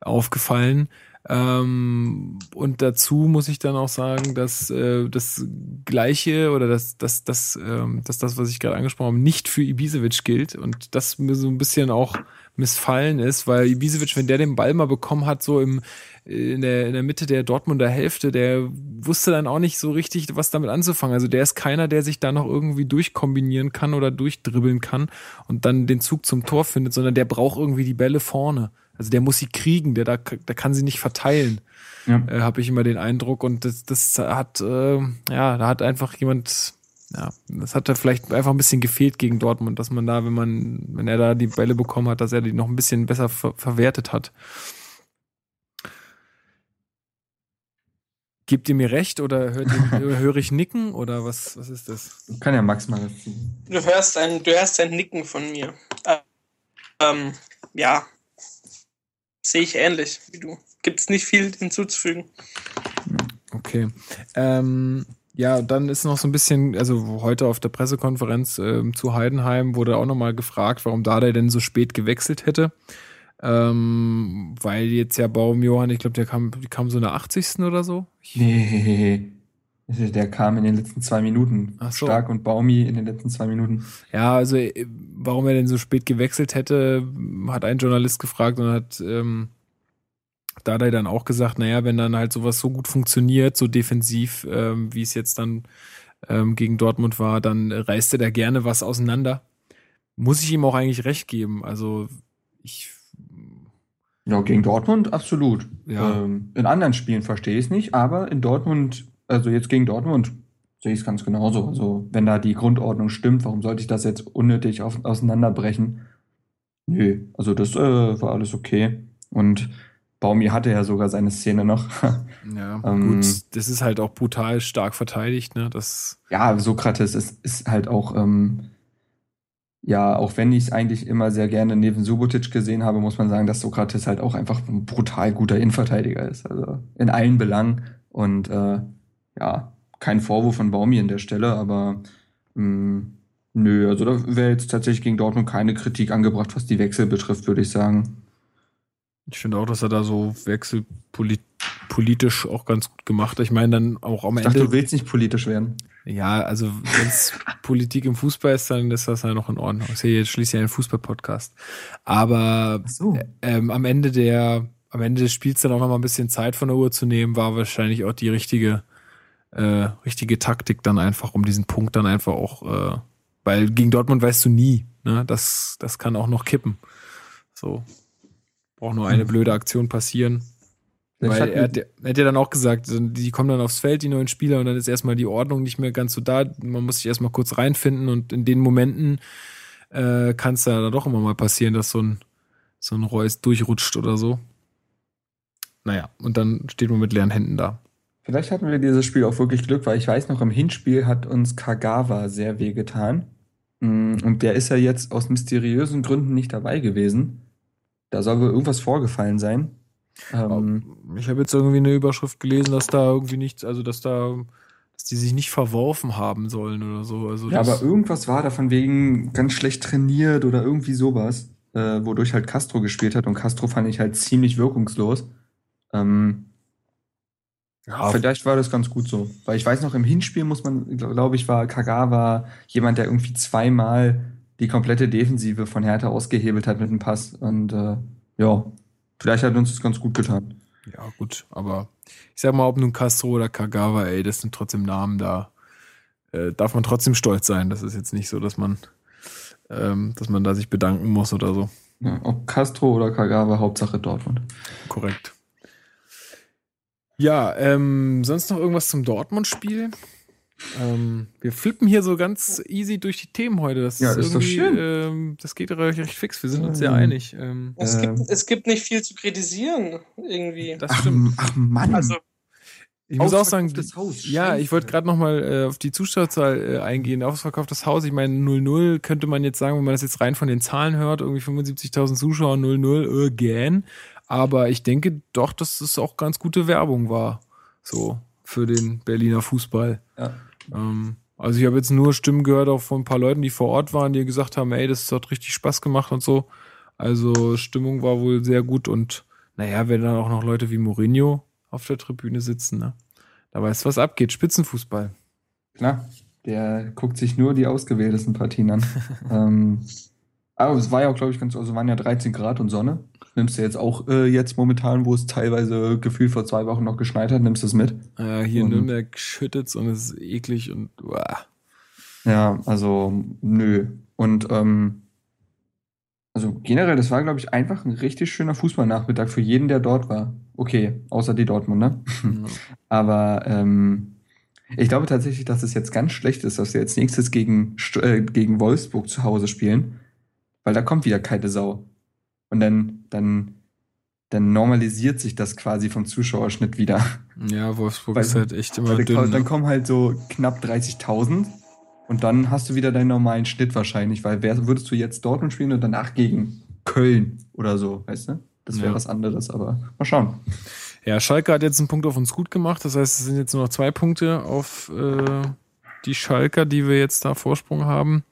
aufgefallen. Ähm, und dazu muss ich dann auch sagen, dass äh, das Gleiche oder dass, dass, dass, ähm, dass das, was ich gerade angesprochen habe, nicht für Ibisevic gilt und das mir so ein bisschen auch missfallen ist, weil Ibisevic, wenn der den Ball mal bekommen hat, so im in der, in der Mitte der Dortmunder Hälfte, der wusste dann auch nicht so richtig, was damit anzufangen. Also der ist keiner, der sich da noch irgendwie durchkombinieren kann oder durchdribbeln kann und dann den Zug zum Tor findet, sondern der braucht irgendwie die Bälle vorne. Also der muss sie kriegen, der da, der kann sie nicht verteilen. Ja. Äh, Habe ich immer den Eindruck. Und das, das hat, äh, ja, da hat einfach jemand, ja, das hat da vielleicht einfach ein bisschen gefehlt gegen Dortmund, dass man da, wenn man, wenn er da die Bälle bekommen hat, dass er die noch ein bisschen besser ver verwertet hat. Gebt ihr mir recht oder hört ihr, höre ich Nicken oder was, was ist das? Kann ja Max mal Du hörst ein, du hörst ein Nicken von mir. Ähm, ja, Sehe ich ähnlich wie du. Gibt es nicht viel hinzuzufügen. Okay. Ähm, ja, dann ist noch so ein bisschen, also heute auf der Pressekonferenz ähm, zu Heidenheim wurde auch nochmal gefragt, warum Dada denn so spät gewechselt hätte. Ähm, weil jetzt ja Baum Johann, ich glaube, der kam, die kam so in der 80. oder so. Nee. Der kam in den letzten zwei Minuten. Ach so. Stark und Baumi in den letzten zwei Minuten. Ja, also äh, warum er denn so spät gewechselt hätte, hat ein Journalist gefragt und hat ähm, Dardai dann auch gesagt, naja, wenn dann halt sowas so gut funktioniert, so defensiv, ähm, wie es jetzt dann ähm, gegen Dortmund war, dann reißt er da gerne was auseinander. Muss ich ihm auch eigentlich recht geben. Also ich. Ja, gegen Dortmund absolut. Ja. Ähm, in anderen Spielen verstehe ich es nicht, aber in Dortmund also jetzt gegen Dortmund sehe ich es ganz genauso. Also wenn da die Grundordnung stimmt, warum sollte ich das jetzt unnötig auf, auseinanderbrechen? Nö, also das äh, war alles okay. Und Baumi hatte ja sogar seine Szene noch. ja, ähm, gut, das ist halt auch brutal stark verteidigt, ne? Das ja, Sokrates ist, ist halt auch, ähm, ja, auch wenn ich es eigentlich immer sehr gerne neben Subotic gesehen habe, muss man sagen, dass Sokrates halt auch einfach ein brutal guter Innenverteidiger ist. Also in allen Belangen. Und äh, ja, kein Vorwurf von Baumi an der Stelle, aber mh, mm, nö, also da wäre jetzt tatsächlich gegen Dortmund keine Kritik angebracht, was die Wechsel betrifft, würde ich sagen. Ich finde auch, dass er da so wechselpolitisch auch ganz gut gemacht hat. Ich meine dann auch am ich Ende. Dachte, du willst nicht politisch werden. Ja, also wenn es Politik im Fußball ist, dann ist das ja noch in Ordnung. Ich sehe jetzt schließlich einen Fußball-Podcast. Aber so. ähm, am Ende der, am Ende des Spiels dann auch noch mal ein bisschen Zeit von der Uhr zu nehmen, war wahrscheinlich auch die richtige äh, richtige Taktik dann einfach, um diesen Punkt dann einfach auch, äh, weil gegen Dortmund weißt du nie, ne? Das, das kann auch noch kippen. So. Braucht nur eine mhm. blöde Aktion passieren. Weil er hat, er hat ja dann auch gesagt, die kommen dann aufs Feld, die neuen Spieler, und dann ist erstmal die Ordnung nicht mehr ganz so da. Man muss sich erstmal kurz reinfinden und in den Momenten äh, kann es da doch immer mal passieren, dass so ein, so ein Reus durchrutscht oder so. Naja, und dann steht man mit leeren Händen da. Vielleicht hatten wir dieses Spiel auch wirklich Glück, weil ich weiß noch, im Hinspiel hat uns Kagawa sehr wehgetan. Mm, und der ist ja jetzt aus mysteriösen Gründen nicht dabei gewesen. Da soll wohl irgendwas vorgefallen sein. Ähm, Ich habe jetzt irgendwie eine Überschrift gelesen, dass da irgendwie nichts, also dass da, dass die sich nicht verworfen haben sollen oder so. Also ja, aber irgendwas war da von wegen ganz schlecht trainiert oder irgendwie sowas, äh, wodurch halt Castro gespielt hat und Castro fand ich halt ziemlich wirkungslos. Ähm, ja, Vielleicht war das ganz gut so. Weil ich weiß noch, im Hinspiel muss man, glaube ich, war Kagawa jemand, der irgendwie zweimal die komplette Defensive von Hertha ausgehebelt hat mit einem Pass. Und äh, ja, vielleicht hat uns das ganz gut getan. ja, gut, aber ich sag mal, ob nun Castro oder Kagawa, ey, das sind trotzdem Namen da. Äh, darf man trotzdem stolz sein. Das ist jetzt nicht so, dass man, ähm, dass man da sich bedanken muss oder so. Ja, ob Castro oder Kagawa, Hauptsache Dortmund. Korrekt. Ja, ähm, sonst noch irgendwas zum Dortmund-Spiel? Ähm, wir flippen hier so ganz easy durch die Themen heute. Das Ja, ist, ist irgendwie, schön. ähm, das geht recht, recht fix. Wir sind uns sehr Ähm, einig. Ähm, Es, Ähm. gibt, es gibt nicht viel zu kritisieren, irgendwie. das Ach, stimmt. ach Mann. Also, Ich muss auch sagen, Haus. ja, ich wollte gerade noch mal äh, auf die Zuschauerzahl äh, eingehen. Ausverkauftes Haus. Ich meine, 0-0 könnte man jetzt sagen, wenn man das jetzt rein von den Zahlen hört, irgendwie 75.000 Zuschauer, 0-0, äh, gähn. Aber ich denke doch, dass es auch ganz gute Werbung war. So, für den Berliner Fußball. Ja. Ähm, also ich habe jetzt nur Stimmen gehört auch von ein paar Leuten, die vor Ort waren, die gesagt haben, ey, das hat richtig Spaß gemacht und so. Also Stimmung war wohl sehr gut und naja, wenn dann auch noch Leute wie Mourinho auf der Tribüne sitzen, ne? Da weißt du, was abgeht. Spitzenfußball. Klar, der guckt sich nur die ausgewähltesten Partien an. ähm, aber es war ja auch, glaube ich, ganz, also waren ja 13 Grad und Sonne. Nimmst du jetzt auch äh, jetzt momentan, wo es teilweise gefühlt vor zwei Wochen noch geschneit hat, nimmst du es mit? Äh, hier in Und- Nürnberg schüttet's und es ist eklig und uah. Ja, also nö. Und ähm, also generell, das war, glaube ich, einfach ein richtig schöner Fußballnachmittag für jeden, der dort war. Okay, außer die Dortmunder. Aber ähm, ich glaube tatsächlich, dass es jetzt ganz schlecht ist, dass wir jetzt nächstes gegen, äh, gegen Wolfsburg zu Hause spielen, weil da kommt wieder keine Sau. Und dann, dann, dann normalisiert sich das quasi vom Zuschauerschnitt wieder. Ja, Wolfsburg Weil- ist halt echt immer dünn. kommen- dann Ne? kommen halt so knapp 30.000 und dann hast du wieder deinen normalen Schnitt wahrscheinlich, weil wer würdest du jetzt Dortmund spielen und danach gegen Köln oder so, weißt du? Das wäre Ja. was anderes, aber mal schauen. Ja, Schalke hat jetzt einen Punkt auf uns gut gemacht. Das heißt, es sind jetzt nur noch zwei Punkte auf äh, die Schalker, die wir jetzt da Vorsprung haben.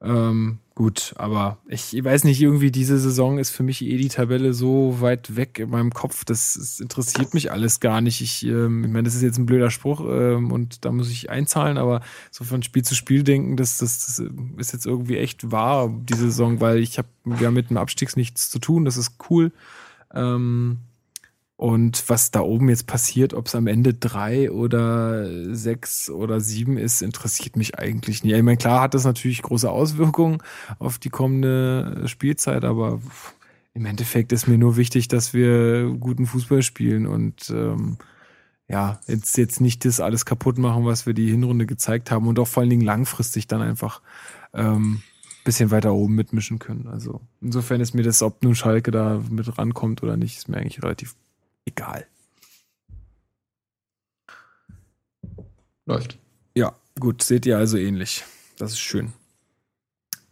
Ähm, gut, aber ich, weiß nicht, irgendwie diese Saison ist für mich eh die Tabelle so weit weg in meinem Kopf. Das, das interessiert mich alles gar nicht. Ich, ähm, ich meine, das ist jetzt ein blöder Spruch ähm, und da muss ich einzahlen, aber so von Spiel zu Spiel denken, das, das, das ist jetzt irgendwie echt wahr, diese Saison, weil ich habe, haben mit dem Abstiegs nichts zu tun. Das ist cool. Ähm, und was da oben jetzt passiert, ob es am Ende drei oder sechs oder sieben ist, interessiert mich eigentlich nicht. Ich meine, klar hat das natürlich große Auswirkungen auf die kommende Spielzeit, aber im Endeffekt ist mir nur wichtig, dass wir guten Fußball spielen und ähm, ja, jetzt, jetzt nicht das alles kaputt machen, was wir die Hinrunde gezeigt haben und auch vor allen Dingen langfristig dann einfach ähm, bisschen weiter oben mitmischen können. Also insofern ist mir das, ob nun Schalke da mit rankommt oder nicht, ist mir eigentlich relativ egal. Läuft. Ja, gut, seht ihr also ähnlich. Das ist schön.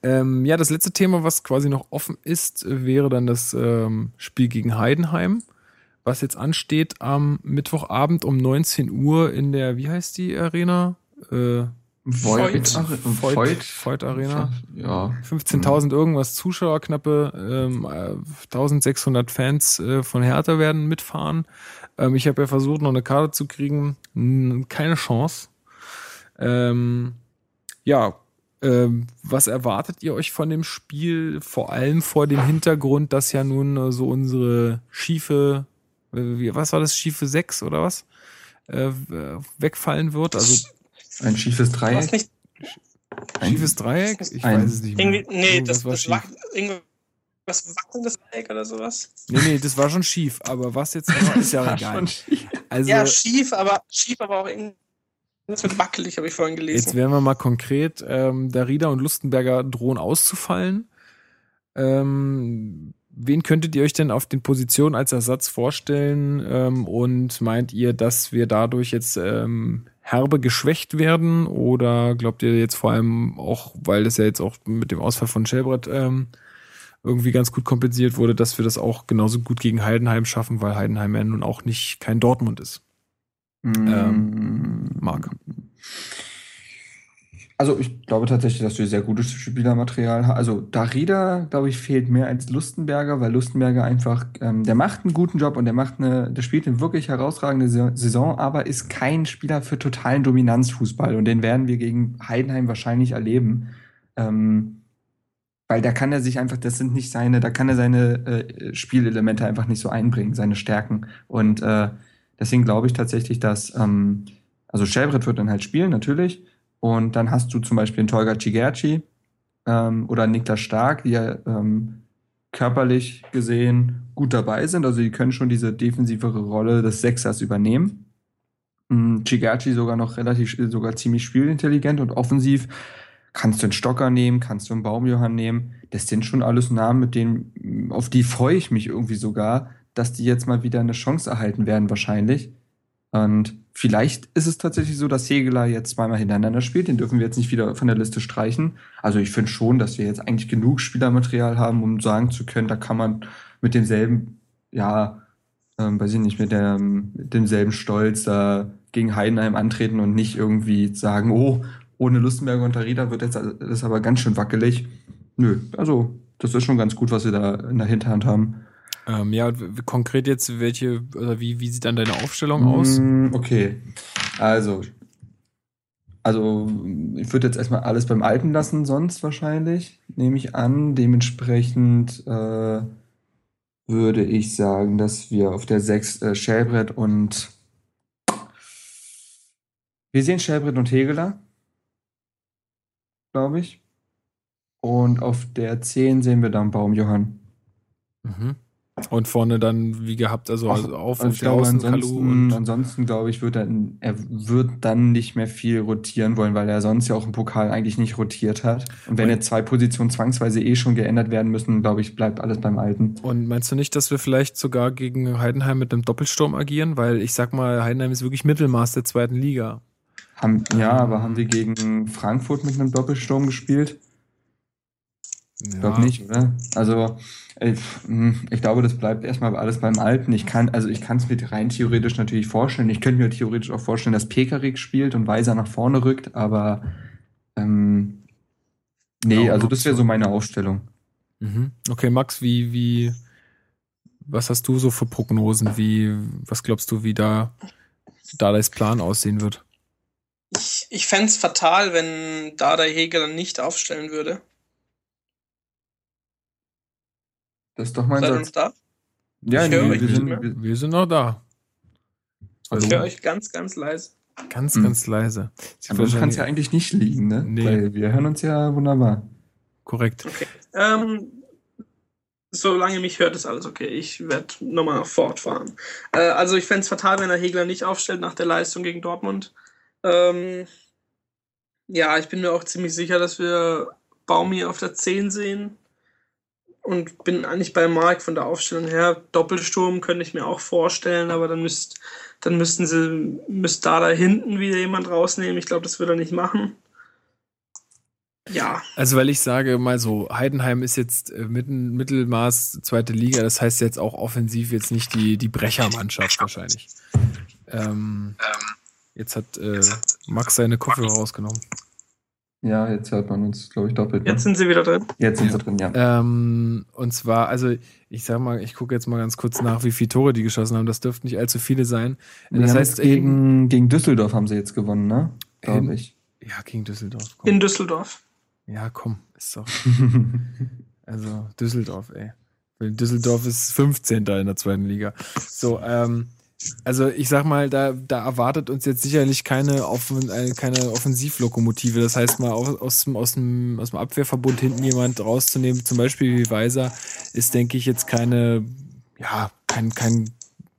Ähm, ja, das letzte Thema, was quasi noch offen ist, wäre dann das ähm, Spiel gegen Heidenheim, was jetzt ansteht am Mittwochabend um 19 Uhr in der, wie heißt die Arena? Äh, Voigt. Voigt, Voigt. Voigt Arena. Ja. 15.000 irgendwas Zuschauer, knappe ähm, äh, 1.600 Fans äh, von Hertha werden mitfahren. Ähm, ich habe ja versucht, noch eine Karte zu kriegen. Keine Chance. Ähm, ja, ähm, was erwartet ihr euch von dem Spiel? Vor allem vor dem Hintergrund, dass ja nun äh, so unsere schiefe, äh, was war das, schiefe 6 oder was? Äh, wegfallen wird. Also Ein schiefes Dreieck. nicht Ein- schiefes Dreieck? Ich Ein- weiß es nicht mehr. irgendwie, nee, das, war das schief. war irgendwas wackelndes Dreieck oder sowas. Nee, nee, das war schon schief, aber was jetzt war, ist ja egal. Also ja, schief, aber schief, aber auch irgendwie. Das wird wackelig, habe ich vorhin jetzt gelesen. werden wir mal konkret. Ähm, Darida und Lustenberger drohen auszufallen. Ähm, wen könntet ihr euch denn auf den Positionen als Ersatz vorstellen? Ähm, und meint ihr, dass wir dadurch jetzt ähm, herbe geschwächt werden? Oder glaubt ihr jetzt vor allem auch, weil das ja jetzt auch mit dem Ausfall von Schelbrett ähm, irgendwie ganz gut kompensiert wurde, dass wir das auch genauso gut gegen Heidenheim schaffen, weil Heidenheim ja nun auch nicht kein Dortmund ist. Ähm, Marc. Also ich glaube tatsächlich, dass wir sehr gutes Spielermaterial haben. Also Darida, glaube ich, fehlt mehr als Lustenberger, weil Lustenberger einfach, ähm, der macht einen guten Job und der macht eine, der spielt eine wirklich herausragende Saison, aber ist kein Spieler für totalen Dominanzfußball und den werden wir gegen Heidenheim wahrscheinlich erleben. Ähm, weil da kann er sich einfach, das sind nicht seine, da kann er seine äh, Spielelemente einfach nicht so einbringen, seine Stärken. Und äh, deswegen glaube ich tatsächlich, dass, ähm, also Shelbrett wird dann halt spielen, natürlich. Und dann hast du zum Beispiel einen Tolga Cigerci ähm, oder Niklas Stark, die ja ähm, körperlich gesehen gut dabei sind. Also die können schon diese defensivere Rolle des Sechsers übernehmen. Ähm, Cigerci sogar noch relativ, sogar ziemlich spielintelligent und offensiv. Kannst du einen Stocker nehmen, kannst du einen Baumjohann nehmen. Das sind schon alles Namen, mit denen, auf die freue ich mich irgendwie sogar, dass die jetzt mal wieder eine Chance erhalten werden, wahrscheinlich. Und vielleicht ist es tatsächlich so, dass Hegeler jetzt zweimal hintereinander spielt. Den dürfen wir jetzt nicht wieder von der Liste streichen. Also ich finde schon, dass wir jetzt eigentlich genug Spielermaterial haben, um sagen zu können, da kann man mit demselben, ja, ähm, weiß ich nicht, mit, der, mit demselben Stolz da gegen Heidenheim antreten und nicht irgendwie sagen, oh, ohne Lustenberger und Darida wird jetzt das aber ganz schön wackelig. Nö, also das ist schon ganz gut, was wir da in der Hinterhand haben. Ähm, ja, konkret jetzt, welche, oder wie, wie sieht dann deine Aufstellung aus? Mm, okay. Also, also ich würde jetzt erstmal alles beim Alten lassen, sonst wahrscheinlich, nehme ich an. Dementsprechend äh, würde ich sagen, dass wir auf der 6 äh, Schellbrett und wir sehen Schellbrett und Hegeler, glaube ich. Und auf der 10 sehen wir dann Baumjohann. Mhm. Und vorne dann wie gehabt, also Ach, also auf ich der glaube, Außen ansonsten, und ansonsten glaube ich, wird er, er wird dann nicht mehr viel rotieren wollen, weil er sonst ja auch im Pokal eigentlich nicht rotiert hat. Und wenn Und- jetzt zwei Positionen zwangsweise eh schon geändert werden müssen, glaube ich, bleibt alles beim Alten. Und meinst du nicht, dass wir vielleicht sogar gegen Heidenheim mit einem Doppelsturm agieren? Weil ich sag mal, Heidenheim ist wirklich Mittelmaß der zweiten Liga. Haben, ja, aber haben wir gegen Frankfurt mit einem Doppelsturm gespielt? Ich glaube nicht, oder? Also, ich, hm, ich glaube, das bleibt erstmal alles beim Alten. Ich kann, also ich kann es mir rein theoretisch natürlich vorstellen. Ich könnte mir theoretisch auch vorstellen, dass Pekarik spielt und Weiser nach vorne rückt, aber ähm, nee, Ja, also das wäre so meine Aufstellung. Mhm. Okay, Max, wie, wie, was hast du so für Prognosen? Wie, was glaubst du, wie da Dardais Plan aussehen wird? Ich, ich fände es fatal, wenn da der Hegel dann nicht aufstellen würde. Das ist doch mein Seid ihr Satz. noch da? Ja, Ich höre nee, euch wir nicht sind, mehr. wir, Wir sind noch da. Also Ich höre euch ganz, ganz leise. ganz, Mhm. ganz leise. Sie aber uns kann es ja eigentlich nicht liegen, ne? Nee. Weil wir hören uns ja wunderbar. Korrekt. Okay. Ähm, solange mich hört, ist alles okay. Ich werde nochmal fortfahren. Äh, also ich fände es fatal, wenn der Hegler nicht aufstellt nach der Leistung gegen Dortmund. Ähm, ja, ich bin mir auch ziemlich sicher, dass wir Baumi auf der 10 sehen. Und bin eigentlich bei Marc von der Aufstellung her. Doppelsturm könnte ich mir auch vorstellen, aber dann müsst, dann müssten sie, müsst da da hinten wieder jemand rausnehmen. Ich glaube, das wird er nicht machen. Ja, Also, weil ich sage mal so, Heidenheim ist jetzt äh, mitten, Mittelmaß zweite Liga, das heißt jetzt auch offensiv jetzt nicht die, die Brechermannschaft wahrscheinlich. Ähm, jetzt hat äh, Max seine Kopfhörer rausgenommen. Ja, jetzt hört man uns, glaube ich, doppelt. ne? jetzt sind sie wieder drin. jetzt sind sie drin, ja. Ähm, und zwar, also ich sag mal, ich gucke jetzt mal ganz kurz nach, wie viele Tore die geschossen haben. Das dürften nicht allzu viele sein. Wir Das heißt, gegen, gegen Düsseldorf haben sie jetzt gewonnen, ne? Glaube ich. ja, gegen Düsseldorf. In Komm. Düsseldorf. Ja, komm, ist doch. Also Düsseldorf, ey. Weil Düsseldorf ist 15. in der zweiten Liga. So, ähm, also ich sag mal, da, da erwartet uns jetzt sicherlich keine, Offen, äh, keine Offensivlokomotive. Das heißt mal aus, aus, dem, aus, dem, aus dem Abwehrverbund hinten jemand rauszunehmen, zum Beispiel wie Weiser, ist, denke ich, jetzt keine, ja, kein, kein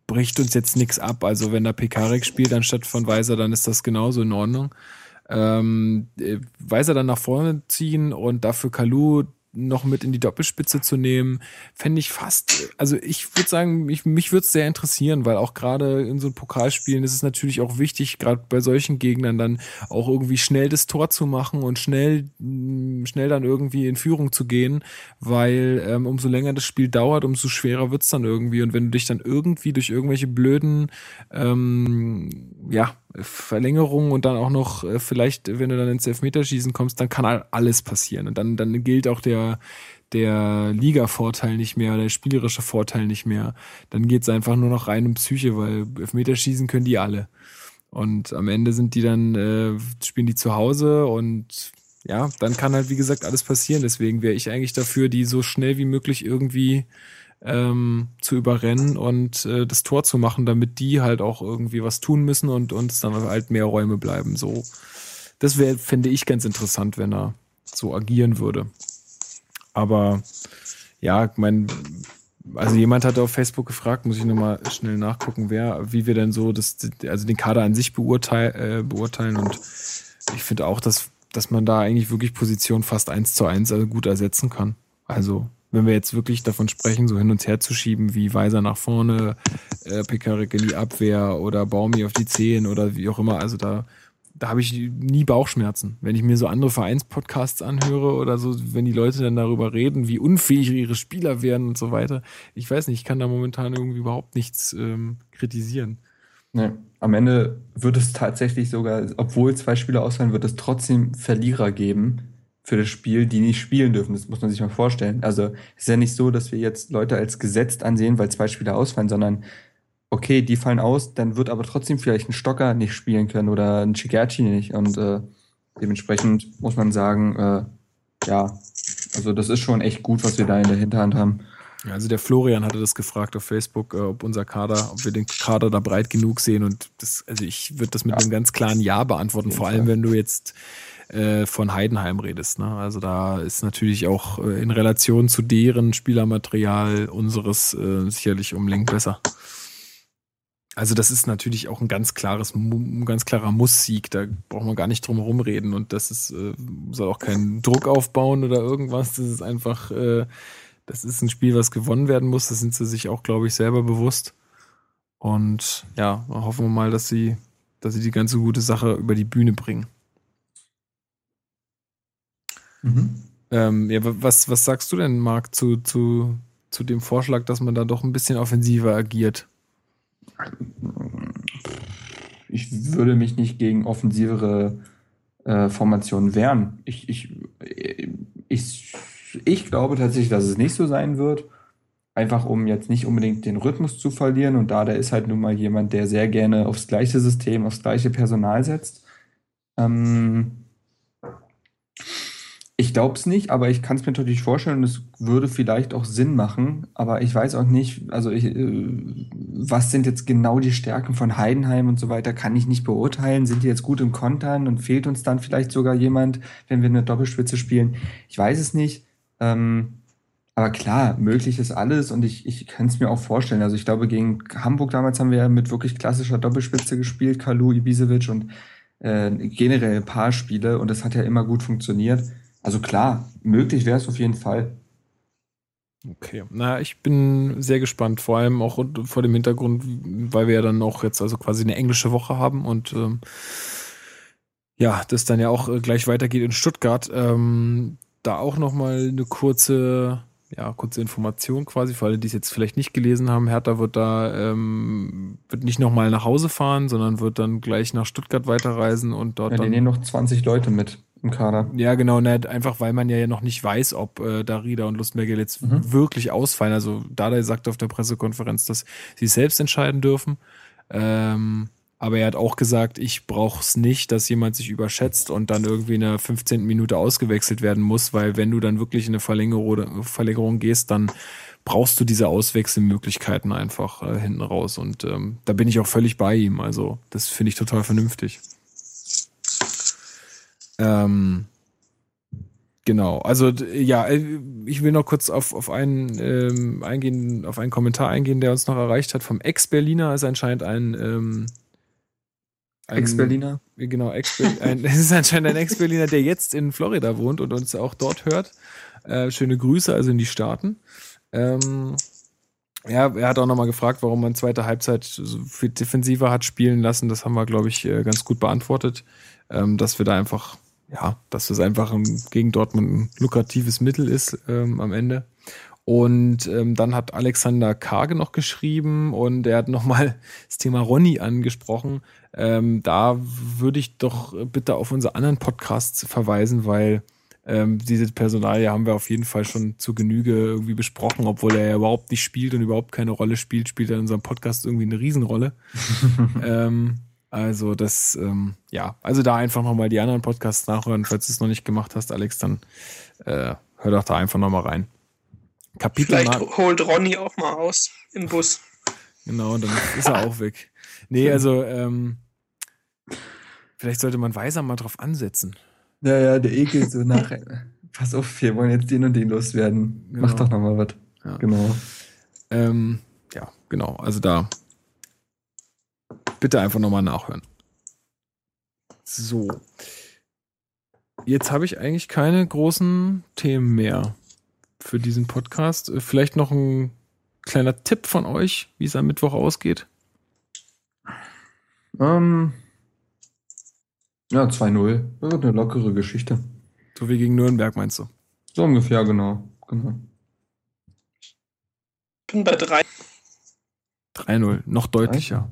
bricht uns jetzt nichts ab. Also wenn da Pekarik spielt anstatt von Weiser, dann ist das genauso in Ordnung. Ähm, äh, Weiser dann nach vorne ziehen und dafür Kalu noch mit in die Doppelspitze zu nehmen, fände ich fast, also ich würde sagen, mich, mich würde es sehr interessieren, weil auch gerade in so Pokalspielen ist es natürlich auch wichtig, gerade bei solchen Gegnern dann auch irgendwie schnell das Tor zu machen und schnell, mm, schnell dann irgendwie in Führung zu gehen, weil ähm, umso länger das Spiel dauert, umso schwerer wird's dann irgendwie. Und wenn du dich dann irgendwie durch irgendwelche blöden ähm, ja, Verlängerungen und dann auch noch äh, vielleicht, wenn du dann ins Elfmeterschießen kommst, dann kann alles passieren. Und dann, dann gilt auch der, der Liga-Vorteil nicht mehr, der spielerische Vorteil nicht mehr. Dann geht's einfach nur noch rein um Psyche, weil Elfmeterschießen können die alle. Und am Ende sind die dann, äh, spielen die zu Hause und ja, dann kann halt, wie gesagt, alles passieren. Deswegen wäre ich eigentlich dafür, die so schnell wie möglich irgendwie ähm, zu überrennen und äh, das Tor zu machen, damit die halt auch irgendwie was tun müssen und uns dann halt mehr Räume bleiben. So, das wäre, finde ich, ganz interessant, wenn er so agieren würde. Aber ja, mein, also jemand hat auf Facebook gefragt, muss ich nochmal schnell nachgucken, wer, wie wir denn so das, also den Kader an sich beurteil, äh, beurteilen und ich finde auch, dass, dass man da eigentlich wirklich Position fast eins zu eins also gut ersetzen kann. Also wenn wir jetzt wirklich davon sprechen, so hin und her zu schieben, wie Weiser nach vorne, äh, Pekarik in die Abwehr oder Baumi auf die Zehen oder wie auch immer, also da, da habe ich nie Bauchschmerzen. Wenn ich mir so andere Vereinspodcasts anhöre oder so, wenn die Leute dann darüber reden, wie unfähig ihre Spieler werden und so weiter, ich weiß nicht, ich kann da momentan irgendwie überhaupt nichts ähm, kritisieren. Nee. Am Ende wird es tatsächlich sogar, obwohl zwei Spieler ausfallen, wird es trotzdem Verlierer geben für das Spiel, die nicht spielen dürfen. Das muss man sich mal vorstellen. Also es ist ja nicht so, dass wir jetzt Leute als gesetzt ansehen, weil zwei Spieler ausfallen, sondern okay, die fallen aus, dann wird aber trotzdem vielleicht ein Stocker nicht spielen können oder ein Chigerci nicht. Und äh, dementsprechend muss man sagen, äh, ja, also das ist schon echt gut, was wir da in der Hinterhand haben. Also der Florian hatte das gefragt auf Facebook, äh, ob unser Kader, ob wir den Kader da breit genug sehen. Und das, also ich würde das mit ja. einem ganz klaren Ja beantworten, vor allem wenn du jetzt äh, von Heidenheim redest. Ne? Also da ist natürlich auch äh, in Relation zu deren Spielermaterial unseres äh, sicherlich um Längen besser. Also das ist natürlich auch ein ganz klares, ein ganz klarer Muss-Sieg. Da braucht man gar nicht drum herum reden. Und das ist, äh, soll auch keinen Druck aufbauen oder irgendwas. Das ist einfach, äh, das ist ein Spiel, was gewonnen werden muss. Das sind sie sich auch, glaube ich, selber bewusst. Und ja, hoffen wir mal, dass sie, dass sie die ganze gute Sache über die Bühne bringen. Mhm. Ähm, ja, was, was sagst du denn, Marc, zu, zu, zu dem Vorschlag, dass man da doch ein bisschen offensiver agiert? Ich würde mich nicht gegen offensivere äh, Formationen wehren. Ich, ich, ich, ich glaube tatsächlich, dass es nicht so sein wird. Einfach um jetzt nicht unbedingt den Rhythmus zu verlieren. Und da, da ist halt nun mal jemand, der sehr gerne aufs gleiche System, aufs gleiche Personal setzt. Ähm, ich glaube es nicht, aber ich kann es mir natürlich vorstellen und es würde vielleicht auch Sinn machen. Aber ich weiß auch nicht, also ich, äh, was sind jetzt genau die Stärken von Heidenheim und so weiter, kann ich nicht beurteilen. Sind die jetzt gut im Kontern und fehlt uns dann vielleicht sogar jemand, wenn wir eine Doppelspitze spielen? Ich weiß es nicht. Ähm, aber klar, möglich ist alles und ich, ich kann es mir auch vorstellen. Also ich glaube, gegen Hamburg damals haben wir ja mit wirklich klassischer Doppelspitze gespielt, Kalu, Ibisevic und äh, generell ein paar Spiele und das hat ja immer gut funktioniert. Also klar, möglich wäre es auf jeden Fall. Okay, na, ich bin sehr gespannt, vor allem auch vor dem Hintergrund, weil wir ja dann auch jetzt also quasi eine englische Woche haben und ähm, ja, das dann ja auch äh, gleich weitergeht in Stuttgart. Ähm, da auch nochmal eine kurze, ja, kurze Information quasi, für alle, die es jetzt vielleicht nicht gelesen haben. Hertha wird da, ähm, wird nicht nochmal nach Hause fahren, sondern wird dann gleich nach Stuttgart weiterreisen und dort ja, dann. Die nehmen noch 20 Leute mit im Kader. Ja, genau, ne, einfach weil man ja noch nicht weiß, ob äh, Darida und Lustberger jetzt mhm. wirklich ausfallen. Also Dada sagte auf der Pressekonferenz, dass sie selbst entscheiden dürfen. Ähm, aber er hat auch gesagt, ich brauche es nicht, dass jemand sich überschätzt und dann irgendwie in der 15. Minute ausgewechselt werden muss, weil wenn du dann wirklich in eine Verlängerung, Verlängerung gehst, dann brauchst du diese Auswechselmöglichkeiten einfach äh, hinten raus. Und ähm, da bin ich auch völlig bei ihm. Also das finde ich total vernünftig. Ähm, genau, also ja, äh, ich will noch kurz auf, auf einen ähm, eingehen, auf einen Kommentar eingehen, der uns noch erreicht hat. Vom Ex-Berliner ist anscheinend ein, ähm, ein Ex-Berliner? Genau, Ex es ist anscheinend ein Ex-Berliner, der jetzt in Florida wohnt und uns auch dort hört. Äh, schöne Grüße also in die Staaten. Ähm, ja, er hat auch nochmal gefragt, warum man zweite Halbzeit so viel defensiver hat spielen lassen. Das haben wir, glaube ich, äh, ganz gut beantwortet. Ähm, dass wir da einfach, ja, dass es einfach ein, gegen Dortmund ein lukratives Mittel ist ähm, am Ende. Und ähm, dann hat Alexander Karge noch geschrieben und er hat nochmal das Thema Ronny angesprochen. Ähm, da würde ich doch bitte auf unsere anderen Podcasts verweisen, weil ähm, diese Personalie haben wir auf jeden Fall schon zu Genüge irgendwie besprochen, obwohl er ja überhaupt nicht spielt und überhaupt keine Rolle spielt, spielt er in unserem Podcast irgendwie eine Riesenrolle. ähm, also das, ähm, ja, also da einfach nochmal die anderen Podcasts nachhören, falls du es noch nicht gemacht hast, Alex, dann äh, hör doch da einfach nochmal rein. Kapitel Vielleicht holt Ronny auch mal aus im Bus. Genau, dann ist er auch weg. Nee, also ähm, vielleicht sollte man weiser mal drauf ansetzen. Ja, ja, der Ekel so nach. Pass auf, wir wollen jetzt den und den loswerden. Genau. Mach doch nochmal was. Ja. Genau. Ähm, ja, genau. Also da bitte einfach nochmal nachhören. So. Jetzt habe ich eigentlich keine großen Themen mehr für diesen Podcast. Äh, vielleicht noch ein kleiner Tipp von euch, wie es am Mittwoch ausgeht. Ähm, ja, 2-0. Das wird eine lockere Geschichte. So wie gegen Nürnberg, meinst du? So ungefähr, genau. genau. Bin bei 3. 3-0, noch deutlicher.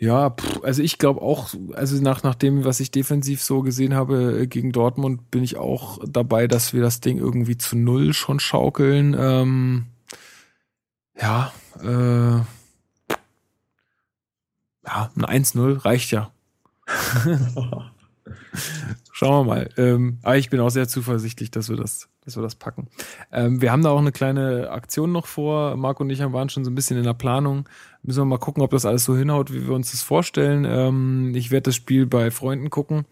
Ja, pff, also ich glaube auch, also nach, nach dem, was ich defensiv so gesehen habe äh, gegen Dortmund, bin ich auch dabei, dass wir das Ding irgendwie zu null schon schaukeln. Ähm, ja, äh, ja, ein 1-0 reicht ja. Schauen wir mal. Ähm, aber ich bin auch sehr zuversichtlich, dass wir das, dass wir das packen. Ähm, wir haben da auch eine kleine Aktion noch vor. Marco und ich waren schon so ein bisschen in der Planung. Müssen wir mal gucken, ob das alles so hinhaut, wie wir uns das vorstellen. Ähm, ich werde das Spiel bei Freunden gucken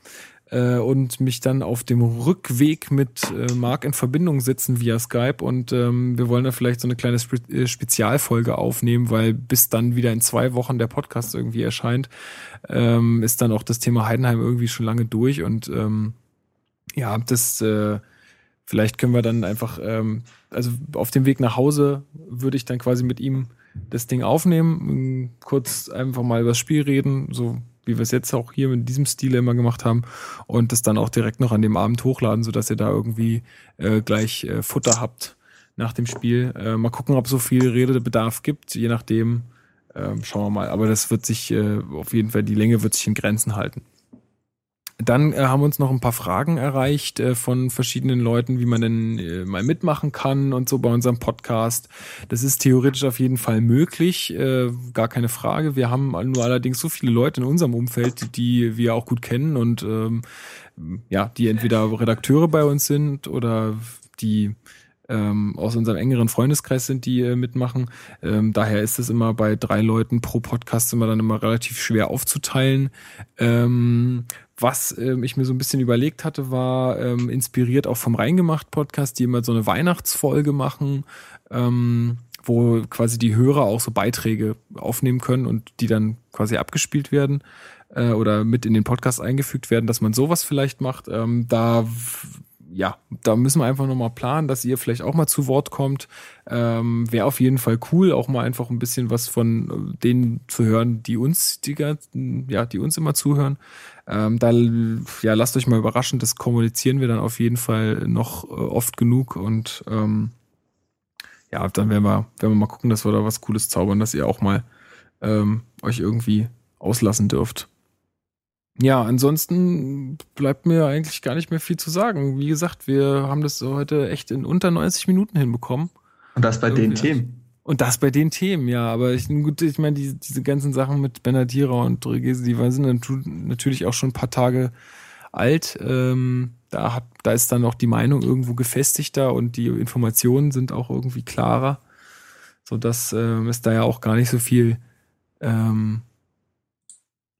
äh, und mich dann auf dem Rückweg mit äh, Marc in Verbindung setzen via Skype und ähm, wir wollen da vielleicht so eine kleine Spe äh, Spezialfolge aufnehmen, weil bis dann wieder in zwei Wochen der Podcast irgendwie erscheint, ähm, ist dann auch das Thema Heidenheim irgendwie schon lange durch und ähm, ja, das äh, vielleicht können wir dann einfach, ähm, also auf dem Weg nach Hause würde ich dann quasi mit ihm das Ding aufnehmen, kurz einfach mal über das Spiel reden, so wie wir es jetzt auch hier mit diesem Stil immer gemacht haben und das dann auch direkt noch an dem Abend hochladen, sodass ihr da irgendwie äh, gleich äh, Futter habt nach dem Spiel. Äh, mal gucken, ob so viel Redebedarf gibt, je nachdem. Äh, schauen wir mal. Aber das wird sich äh, auf jeden Fall, die Länge wird sich in Grenzen halten. Dann äh, haben uns noch ein paar Fragen erreicht äh, von verschiedenen Leuten, wie man denn äh, mal mitmachen kann und so bei unserem Podcast. Das ist theoretisch auf jeden Fall möglich, äh, gar keine Frage. Wir haben nur allerdings so viele Leute in unserem Umfeld, die wir auch gut kennen und ähm, ja, die entweder Redakteure bei uns sind oder die ähm, aus unserem engeren Freundeskreis sind, die äh, mitmachen. Ähm, daher ist es immer bei drei Leuten pro Podcast immer dann immer relativ schwer aufzuteilen. Ähm, was ähm, ich mir so ein bisschen überlegt hatte, war ähm, inspiriert auch vom Reingemacht Podcast, die immer so eine Weihnachtsfolge machen, ähm, wo quasi die Hörer auch so Beiträge aufnehmen können und die dann quasi abgespielt werden äh, oder mit in den Podcast eingefügt werden, dass man sowas vielleicht macht. Ähm, da ja, da müssen wir einfach nochmal planen, dass ihr vielleicht auch mal zu Wort kommt. Ähm, Wäre auf jeden Fall cool, auch mal einfach ein bisschen was von äh, denen zu hören, die uns, die, ja, die uns immer zuhören. Ähm, da ja, lasst euch mal überraschen, das kommunizieren wir dann auf jeden Fall noch äh, oft genug und ähm, ja, dann werden wir, werden wir mal gucken, dass wir da was Cooles zaubern, dass ihr auch mal ähm, euch irgendwie auslassen dürft. Ja, ansonsten bleibt mir eigentlich gar nicht mehr viel zu sagen. Wie gesagt, wir haben das heute echt in unter 90 Minuten hinbekommen. Und das bei Irgendwie den Themen. Und das bei den Themen, ja. Aber ich, gut, ich meine, die, diese ganzen Sachen mit Benadira und Regese, die sind natürlich auch schon ein paar Tage alt. Ähm, da, hat, da ist dann auch die Meinung irgendwo gefestigter und die Informationen sind auch irgendwie klarer. So dass ähm, es da ja auch gar nicht so viel ähm,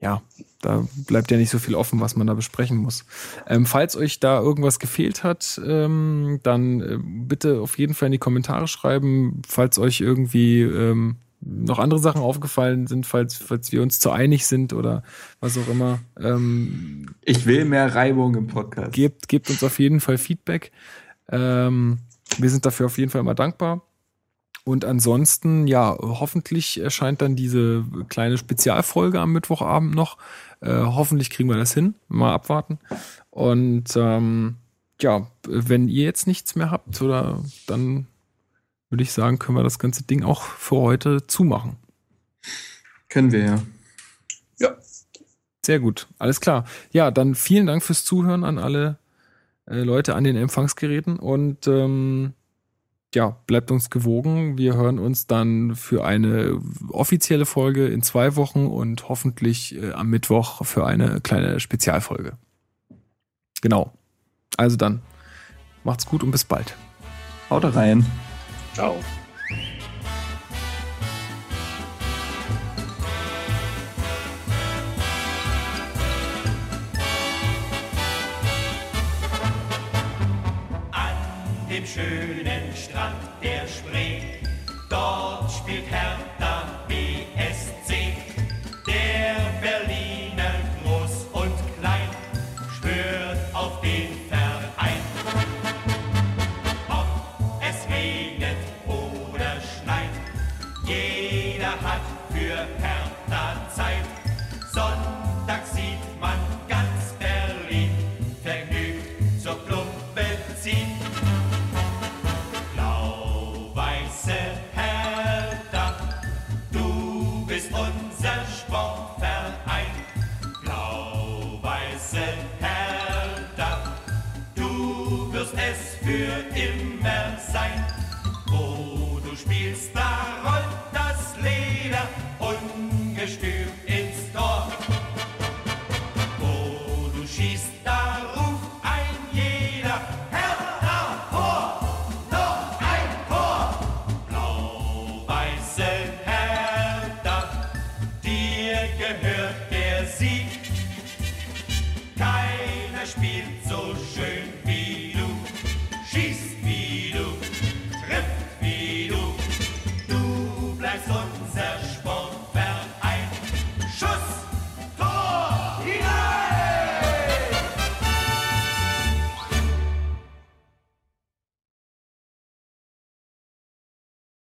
ja, da bleibt ja nicht so viel offen, was man da besprechen muss. Ähm, falls euch da irgendwas gefehlt hat, ähm, dann äh, bitte auf jeden Fall in die Kommentare schreiben. Falls euch irgendwie ähm, noch andere Sachen aufgefallen sind, falls, falls wir uns zu einig sind oder was auch immer. Ähm, ich will mehr Reibung im Podcast. Gebt, gebt uns auf jeden Fall Feedback. Ähm, wir sind dafür auf jeden Fall immer dankbar. Und ansonsten, ja, hoffentlich erscheint dann diese kleine Spezialfolge am Mittwochabend noch. Äh, hoffentlich kriegen wir das hin. Mal abwarten. Und ähm, ja, wenn ihr jetzt nichts mehr habt, oder dann würde ich sagen, können wir das ganze Ding auch für heute zumachen. Können wir ja. Ja. Sehr gut, alles klar. Ja, dann vielen Dank fürs Zuhören an alle äh, Leute an den Empfangsgeräten und ähm, ja, bleibt uns gewogen. Wir hören uns dann für eine offizielle Folge in zwei Wochen und hoffentlich äh, am Mittwoch für eine kleine Spezialfolge. Genau. Also dann, macht's gut und bis bald. Haut rein. Ciao. An dem schönen dort spielt Hertha